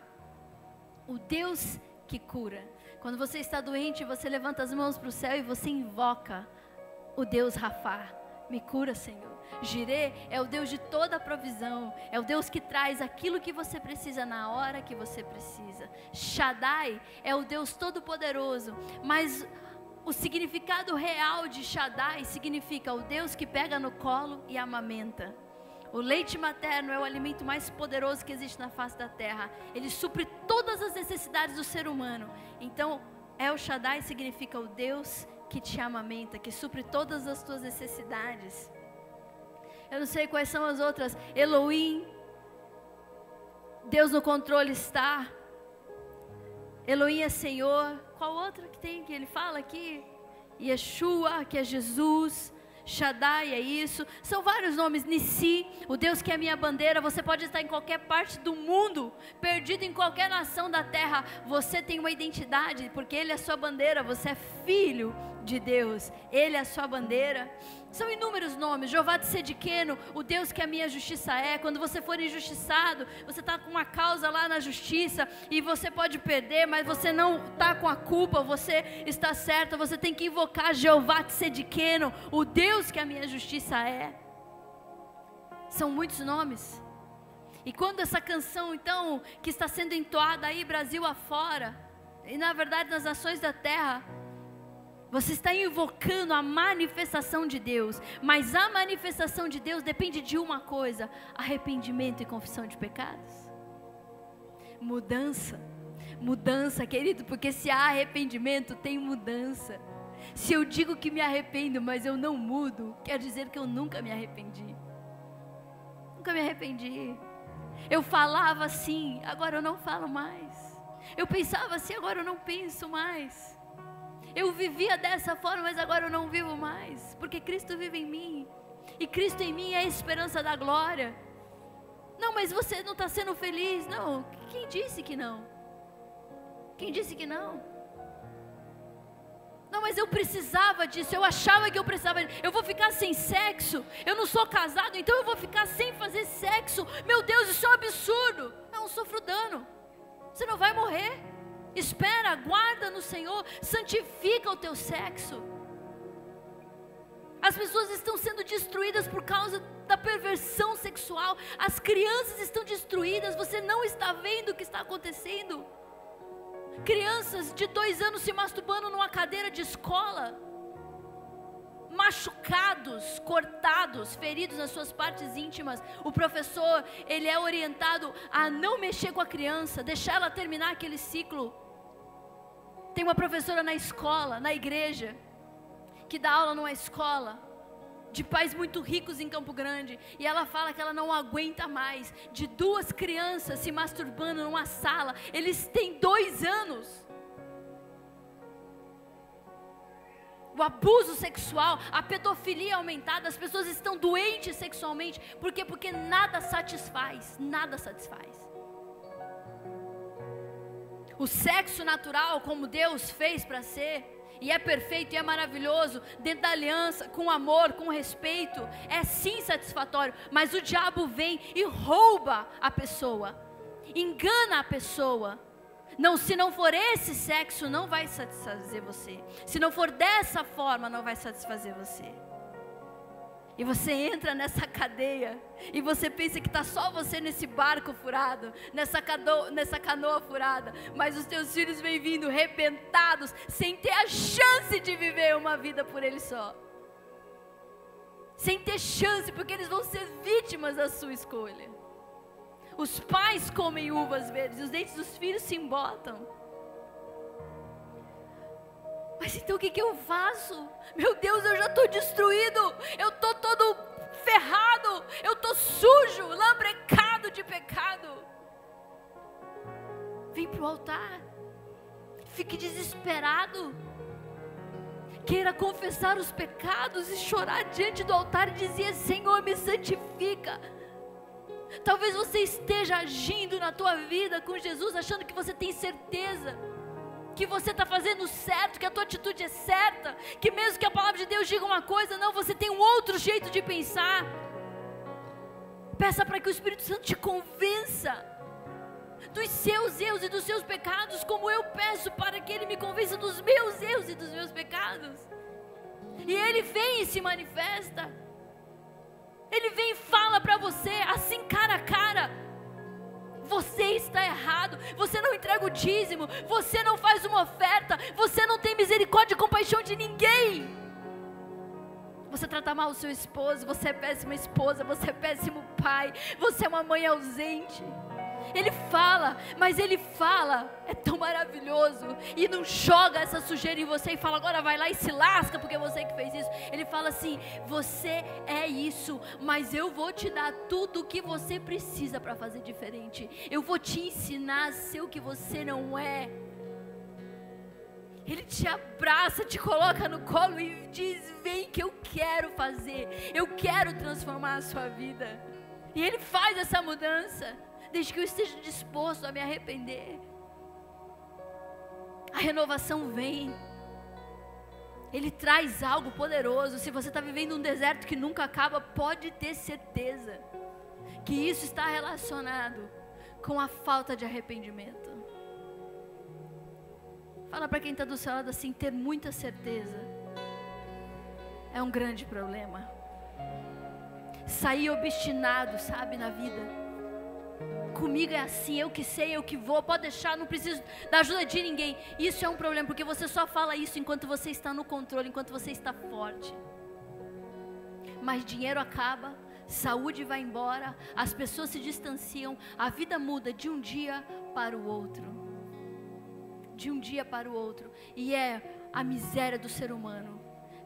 o Deus que cura. Quando você está doente, você levanta as mãos para o céu e você invoca o Deus Rafa. Me cura, Senhor. Jirê é o Deus de toda a provisão, é o Deus que traz aquilo que você precisa na hora que você precisa. Shaddai é o Deus todo-poderoso, mas o significado real de Shaddai significa o Deus que pega no colo e amamenta. O leite materno é o alimento mais poderoso que existe na face da terra. Ele supre todas as necessidades do ser humano. Então, El Shaddai significa o Deus que te amamenta, que supre todas as tuas necessidades. Eu não sei quais são as outras. Elohim. Deus no controle está. Elohim é Senhor. Qual outra que tem que ele fala aqui? Yeshua, que é Jesus. Shaddai é isso. São vários nomes. Nissi, o Deus que é minha bandeira. Você pode estar em qualquer parte do mundo, perdido em qualquer nação da terra. Você tem uma identidade, porque Ele é sua bandeira. Você é filho de Deus. Ele é a sua bandeira. São inúmeros nomes. Jeová de Sediqueno, o Deus que a minha justiça é. Quando você for injustiçado, você está com uma causa lá na justiça e você pode perder, mas você não está com a culpa, você está certo. Você tem que invocar Jeová de Sediqueno, o Deus que a minha justiça é. São muitos nomes. E quando essa canção, então, que está sendo entoada aí, Brasil afora, e na verdade nas nações da terra, você está invocando a manifestação de Deus, mas a manifestação de Deus depende de uma coisa: arrependimento e confissão de pecados. Mudança, mudança, querido, porque se há arrependimento, tem mudança. Se eu digo que me arrependo, mas eu não mudo, quer dizer que eu nunca me arrependi. Nunca me arrependi. Eu falava assim, agora eu não falo mais. Eu pensava assim, agora eu não penso mais. Eu vivia dessa forma, mas agora eu não vivo mais, porque Cristo vive em mim. E Cristo em mim é a esperança da glória. Não, mas você não está sendo feliz. Não, quem disse que não? Quem disse que não? Não, mas eu precisava disso, eu achava que eu precisava. Eu vou ficar sem sexo. Eu não sou casado, então eu vou ficar sem fazer sexo. Meu Deus, isso é um absurdo. Não, sofro dano. Você não vai morrer. Espera, guarda no Senhor, santifica o teu sexo. As pessoas estão sendo destruídas por causa da perversão sexual. As crianças estão destruídas. Você não está vendo o que está acontecendo. Crianças de dois anos se masturbando numa cadeira de escola. Machucados, cortados, feridos nas suas partes íntimas. O professor, ele é orientado a não mexer com a criança, deixar ela terminar aquele ciclo. Tem uma professora na escola, na igreja, que dá aula numa escola de pais muito ricos em Campo Grande, e ela fala que ela não aguenta mais de duas crianças se masturbando numa sala. Eles têm dois anos. O abuso sexual, a pedofilia aumentada, as pessoas estão doentes sexualmente, por quê? Porque nada satisfaz, nada satisfaz. O sexo natural, como Deus fez para ser, e é perfeito e é maravilhoso, dentro da aliança, com amor, com respeito, é sim satisfatório, mas o diabo vem e rouba a pessoa, engana a pessoa. Não, se não for esse sexo, não vai satisfazer você. Se não for dessa forma, não vai satisfazer você. E você entra nessa cadeia e você pensa que está só você nesse barco furado, nessa, cano, nessa canoa furada, mas os teus filhos vêm vindo rebentados, sem ter a chance de viver uma vida por eles só. Sem ter chance, porque eles vão ser vítimas da sua escolha. Os pais comem uvas verdes, os dentes dos filhos se embotam. Mas então o que, que eu faço? Meu Deus, eu já estou destruído, eu estou todo ferrado, eu estou sujo, lambrecado de pecado. Vem para o altar, fique desesperado, queira confessar os pecados e chorar diante do altar e dizer: Senhor, me santifica. Talvez você esteja agindo na tua vida com Jesus, achando que você tem certeza que você está fazendo certo, que a tua atitude é certa, que mesmo que a palavra de Deus diga uma coisa, não, você tem um outro jeito de pensar. Peça para que o Espírito Santo te convença dos seus erros e dos seus pecados, como eu peço para que Ele me convença dos meus erros e dos meus pecados. E Ele vem e se manifesta. Ele vem e fala para você, assim cara a cara você está errado, você não entrega o dízimo, você não faz uma oferta, você não tem misericórdia e compaixão de ninguém. Você trata mal o seu esposo, você é péssima esposa, você é péssimo pai, você é uma mãe ausente. Ele fala, mas ele fala, é tão maravilhoso. E não joga essa sujeira em você e fala, agora vai lá e se lasca porque você que fez isso. Ele fala assim: você é isso, mas eu vou te dar tudo o que você precisa para fazer diferente. Eu vou te ensinar a ser o que você não é. Ele te abraça, te coloca no colo e diz: Vem que eu quero fazer, eu quero transformar a sua vida. E Ele faz essa mudança, desde que eu esteja disposto a me arrepender. A renovação vem, Ele traz algo poderoso. Se você está vivendo um deserto que nunca acaba, pode ter certeza que isso está relacionado com a falta de arrependimento. Fala para quem está do seu lado assim: ter muita certeza é um grande problema. Sair obstinado, sabe, na vida. Comigo é assim, eu que sei, eu que vou, pode deixar, não preciso da ajuda de ninguém. Isso é um problema, porque você só fala isso enquanto você está no controle, enquanto você está forte. Mas dinheiro acaba, saúde vai embora, as pessoas se distanciam, a vida muda de um dia para o outro de um dia para o outro. E é a miséria do ser humano.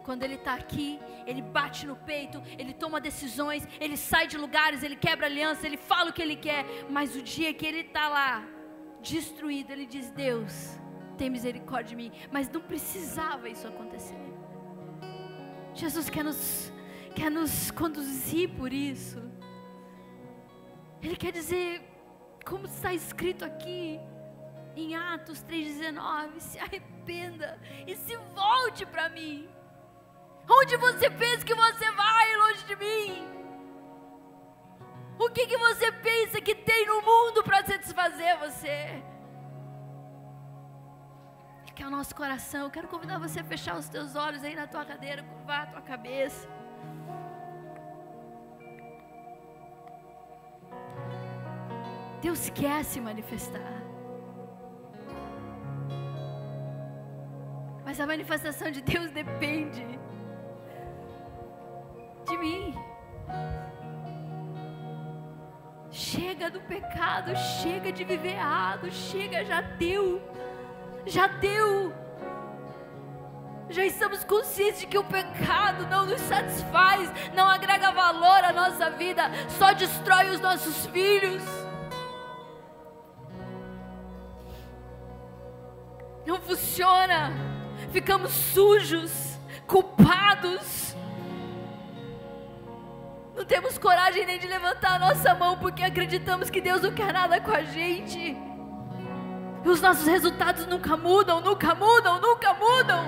Quando ele está aqui, ele bate no peito, ele toma decisões, ele sai de lugares, ele quebra aliança, ele fala o que ele quer. Mas o dia que ele está lá, destruído, ele diz: Deus, tem misericórdia de mim. Mas não precisava isso acontecer. Jesus quer nos, quer nos conduzir por isso. Ele quer dizer, como está escrito aqui, em Atos 3,19: se arrependa e se volte para mim. Onde você pensa que você vai longe de mim? O que, que você pensa que tem no mundo para satisfazer você? Que é o nosso coração. Eu quero convidar você a fechar os teus olhos aí na tua cadeira, curvar a tua cabeça. Deus quer se manifestar. Mas a manifestação de Deus depende de mim. Chega do pecado, chega de viver errado, chega, já deu, já deu. Já estamos conscientes de que o pecado não nos satisfaz, não agrega valor à nossa vida, só destrói os nossos filhos. Não funciona ficamos sujos, culpados. Não temos coragem nem de levantar a nossa mão porque acreditamos que Deus não quer nada com a gente. E os nossos resultados nunca mudam, nunca mudam, nunca mudam.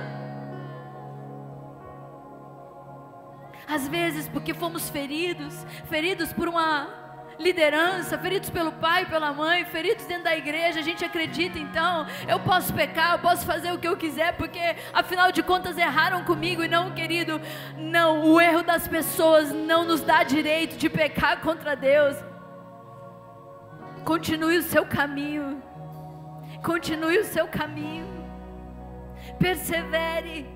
Às vezes, porque fomos feridos, feridos por uma liderança, feridos pelo pai, pela mãe, feridos dentro da igreja, a gente acredita então, eu posso pecar, eu posso fazer o que eu quiser, porque afinal de contas erraram comigo e não, querido, não, o erro das pessoas não nos dá direito de pecar contra Deus. Continue o seu caminho, continue o seu caminho, persevere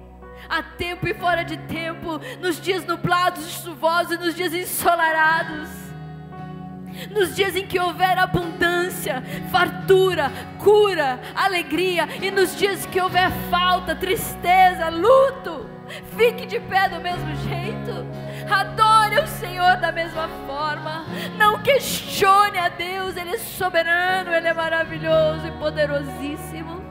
a tempo e fora de tempo, nos dias nublados, chuvosos, nos dias ensolarados nos dias em que houver abundância, fartura, cura, alegria, e nos dias que houver falta, tristeza, luto, fique de pé do mesmo jeito, adore o Senhor da mesma forma, não questione a Deus, Ele é soberano, Ele é maravilhoso e poderosíssimo.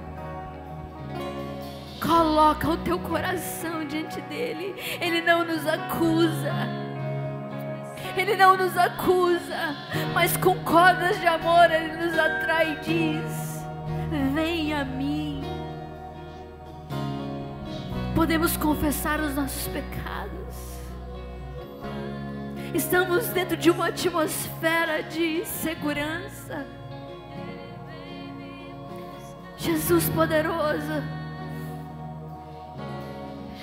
Coloca o teu coração diante dele, Ele não nos acusa. Ele não nos acusa, mas com cordas de amor Ele nos atrai e diz: Vem a mim. Podemos confessar os nossos pecados. Estamos dentro de uma atmosfera de segurança. Jesus poderoso.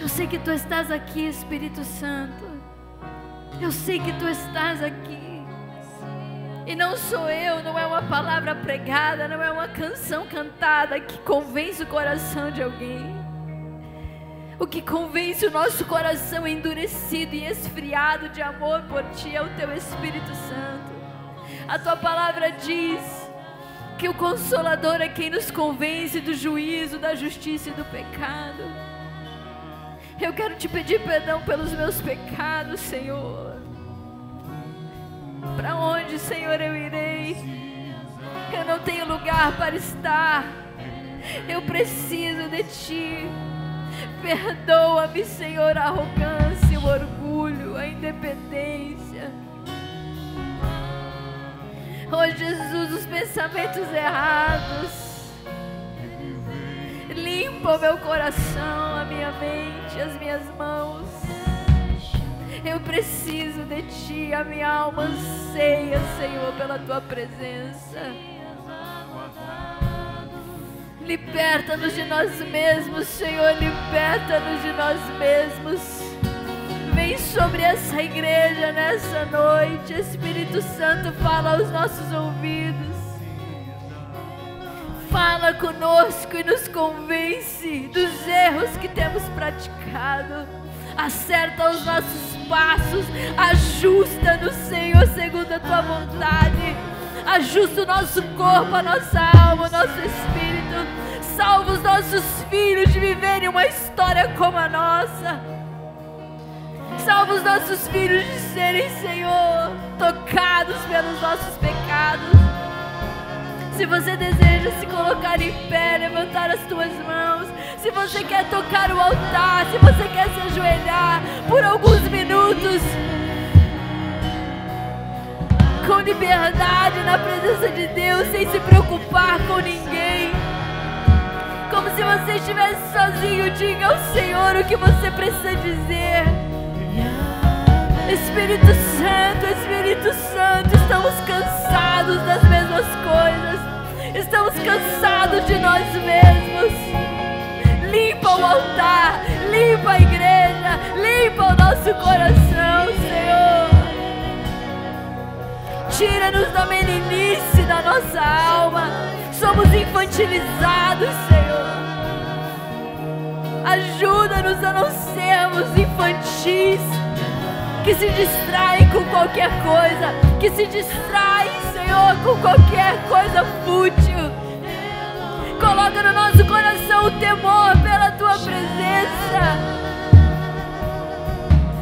Eu sei que tu estás aqui, Espírito Santo. Eu sei que tu estás aqui. E não sou eu, não é uma palavra pregada, não é uma canção cantada que convence o coração de alguém. O que convence o nosso coração endurecido e esfriado de amor por ti é o teu Espírito Santo. A tua palavra diz que o Consolador é quem nos convence do juízo, da justiça e do pecado. Eu quero te pedir perdão pelos meus pecados, Senhor. Para onde, Senhor, eu irei? Eu não tenho lugar para estar. Eu preciso de Ti. Perdoa-me, Senhor, a arrogância, o orgulho, a independência. Oh Jesus, os pensamentos errados. Limpa o meu coração, a minha mente, as minhas mãos. Eu preciso de Ti, a minha alma anseia, Senhor, pela Tua presença. Liberta-nos de nós mesmos, Senhor, liberta-nos de nós mesmos. Vem sobre essa igreja nessa noite, Espírito Santo, fala aos nossos ouvidos. Fala conosco e nos convence dos erros que temos praticado. Acerta os nossos passos, ajusta-nos, Senhor, segundo a tua vontade. Ajusta o nosso corpo, a nossa alma, o nosso espírito. Salva os nossos filhos de viverem uma história como a nossa. Salva os nossos filhos de serem, Senhor, tocados pelos nossos pecados. Se você deseja se colocar em pé, levantar as tuas mãos. Se você quer tocar o altar, se você quer se ajoelhar por alguns minutos, com liberdade na presença de Deus, sem se preocupar com ninguém. Como se você estivesse sozinho, diga ao Senhor o que você precisa dizer. Espírito Santo, Espírito Santo, estamos cansados das mesmas coisas. Estamos cansados de nós mesmos. Limpa o altar, limpa a igreja, limpa o nosso coração, Senhor. Tira-nos da meninice da nossa alma. Somos infantilizados, Senhor. Ajuda-nos a não sermos infantis que se distraem com qualquer coisa, que se distraem, Senhor, com qualquer coisa fútil. Coloca no nosso coração o temor pela tua presença.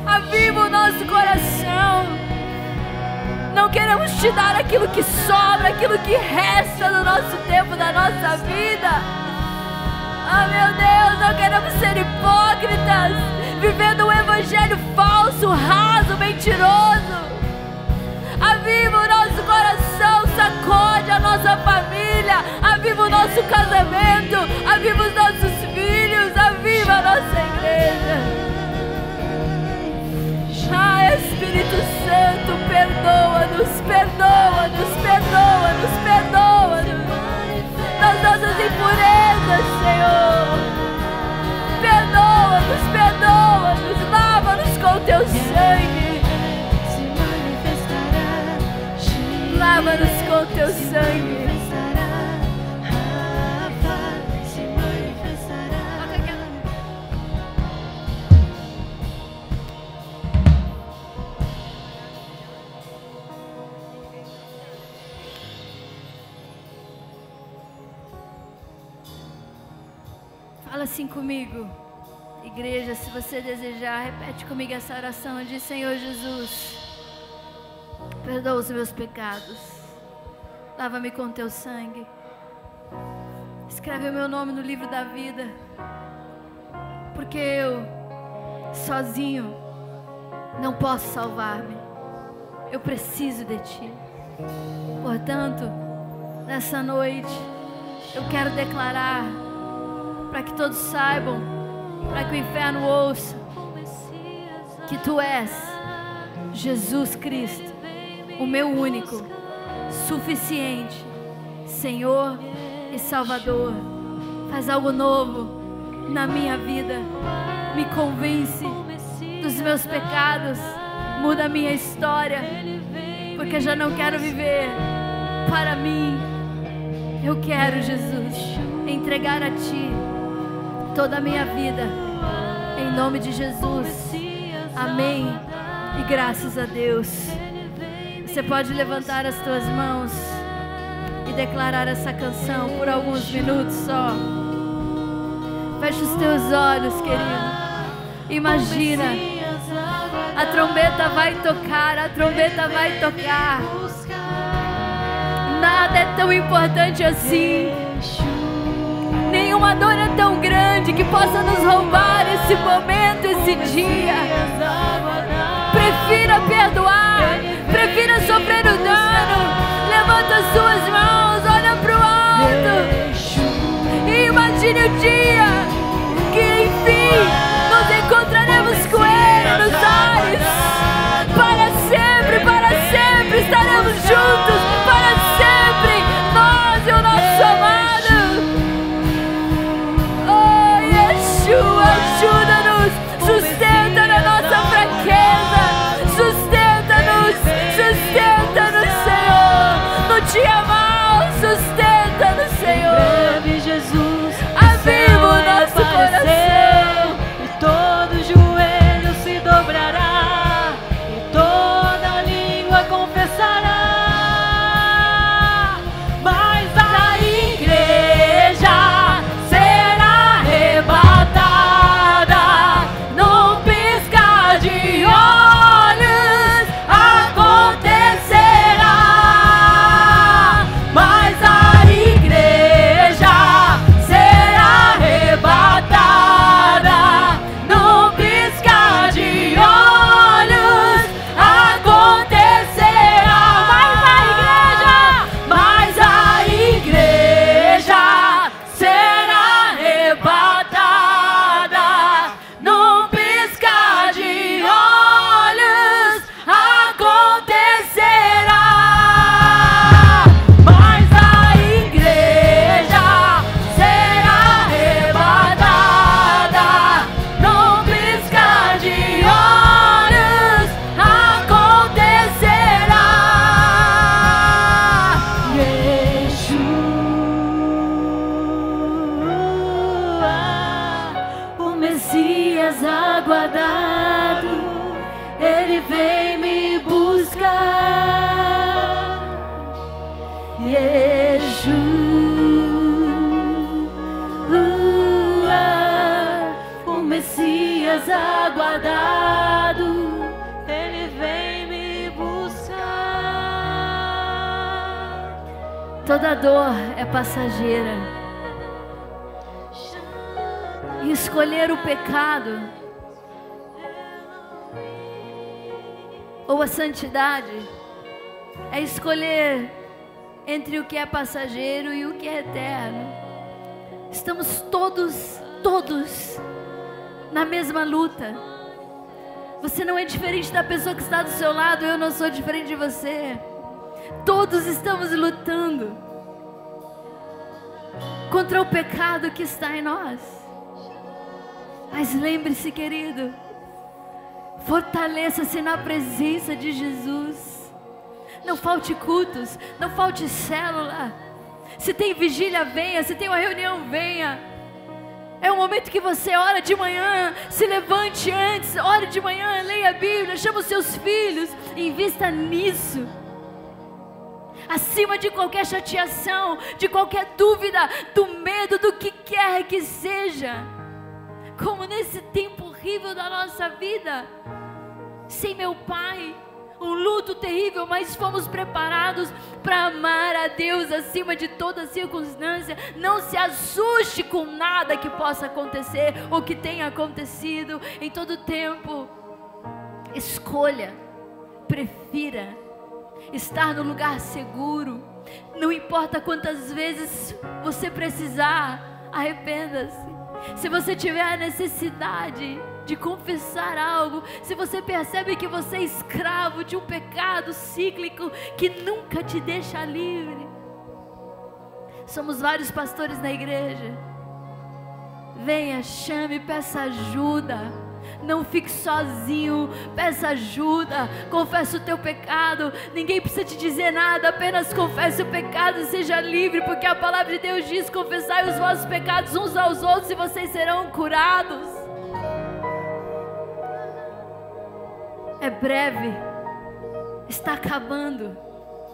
Aviva o nosso coração. Não queremos te dar aquilo que sobra, aquilo que resta do nosso tempo, da nossa vida. Ah, meu Deus, não queremos ser hipócritas vivendo um evangelho falso, raso, mentiroso. Aviva o nosso coração, sacode a nossa família, aviva o nosso casamento, aviva os nossos filhos, aviva a nossa igreja. Ah, Espírito Santo, perdoa-nos, perdoa-nos, perdoa-nos, perdoa-nos das nossas impurezas, Senhor. Perdoa-nos, perdoa-nos, lava-nos com teu sangue. Lava-nos com teu sangue. Assim comigo. Igreja, se você desejar, repete comigo essa oração. Diz: Senhor Jesus, perdoa os meus pecados, lava-me com teu sangue, escreve o meu nome no livro da vida, porque eu, sozinho, não posso salvar-me, eu preciso de ti. Portanto, nessa noite, eu quero declarar para que todos saibam, para que o inferno ouça que tu és Jesus Cristo, o meu único, suficiente Senhor e Salvador. Faz algo novo na minha vida, me convence dos meus pecados, muda a minha história, porque já não quero viver para mim. Eu quero, Jesus, entregar a Ti toda a minha vida. Em nome de Jesus. Amém. E graças a Deus. Você pode levantar as tuas mãos e declarar essa canção por alguns minutos só. Feche os teus olhos, querido. Imagina. A trombeta vai tocar, a trombeta vai tocar. Nada é tão importante assim. Nenhuma dor é tão grande que possa nos roubar esse momento, esse dia. Prefira perdoar, prefira sofrer o dano. Levanta as suas mãos, olha para o alto. E imagine o dia Senhor. Passageira. E escolher o pecado ou a santidade é escolher entre o que é passageiro e o que é eterno. Estamos todos, todos na mesma luta. Você não é diferente da pessoa que está do seu lado, eu não sou diferente de você. Todos estamos lutando contra o pecado que está em nós. Mas lembre-se, querido, fortaleça-se na presença de Jesus. Não falte cultos, não falte célula. Se tem vigília, venha. Se tem uma reunião, venha. É o momento que você ora de manhã, se levante antes, ore de manhã, leia a Bíblia, chama os seus filhos, invista nisso. Acima de qualquer chateação, de qualquer dúvida, do medo, do que quer que seja. Como nesse tempo horrível da nossa vida, sem meu pai, um luto terrível, mas fomos preparados para amar a Deus acima de toda circunstância. Não se assuste com nada que possa acontecer ou que tenha acontecido em todo tempo. Escolha, prefira estar no lugar seguro. Não importa quantas vezes você precisar, arrependa-se. Se você tiver a necessidade de confessar algo, se você percebe que você é escravo de um pecado cíclico que nunca te deixa livre. Somos vários pastores na igreja. Venha, chame, peça ajuda. Não fique sozinho, peça ajuda, confesse o teu pecado. Ninguém precisa te dizer nada, apenas confesse o pecado e seja livre, porque a palavra de Deus diz: confessai os vossos pecados uns aos outros e vocês serão curados. É breve, está acabando.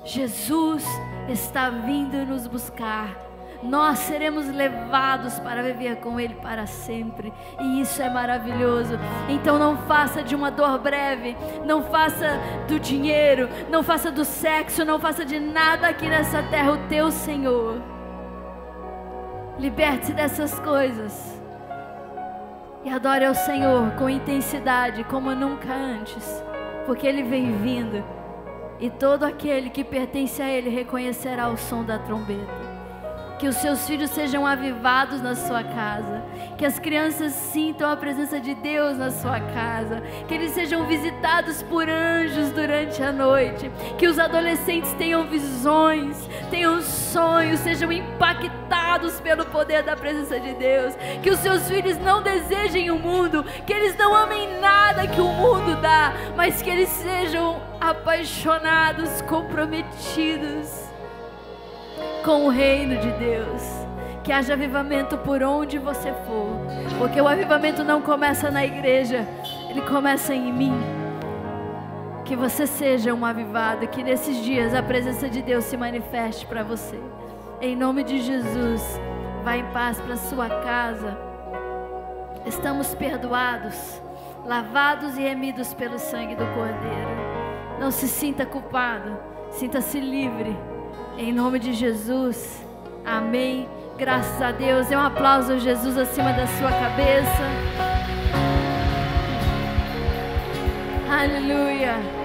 Jesus está vindo nos buscar. Nós seremos levados para viver com Ele para sempre, e isso é maravilhoso. Então, não faça de uma dor breve, não faça do dinheiro, não faça do sexo, não faça de nada aqui nessa terra o teu Senhor. Liberte-se dessas coisas e adore ao Senhor com intensidade como nunca antes, porque Ele vem vindo e todo aquele que pertence a Ele reconhecerá o som da trombeta. Que os seus filhos sejam avivados na sua casa. Que as crianças sintam a presença de Deus na sua casa. Que eles sejam visitados por anjos durante a noite. Que os adolescentes tenham visões, tenham sonhos, sejam impactados pelo poder da presença de Deus. Que os seus filhos não desejem o mundo, que eles não amem nada que o mundo dá, mas que eles sejam apaixonados, comprometidos com o reino de Deus. Que haja avivamento por onde você for, porque o avivamento não começa na igreja, ele começa em mim. Que você seja um avivado, que nesses dias a presença de Deus se manifeste para você. Em nome de Jesus, vá em paz para sua casa. Estamos perdoados, lavados e remidos pelo sangue do Cordeiro. Não se sinta culpado, sinta-se livre. Em nome de Jesus. Amém. Graças a Deus. Um aplauso a Jesus acima da sua cabeça. Aleluia.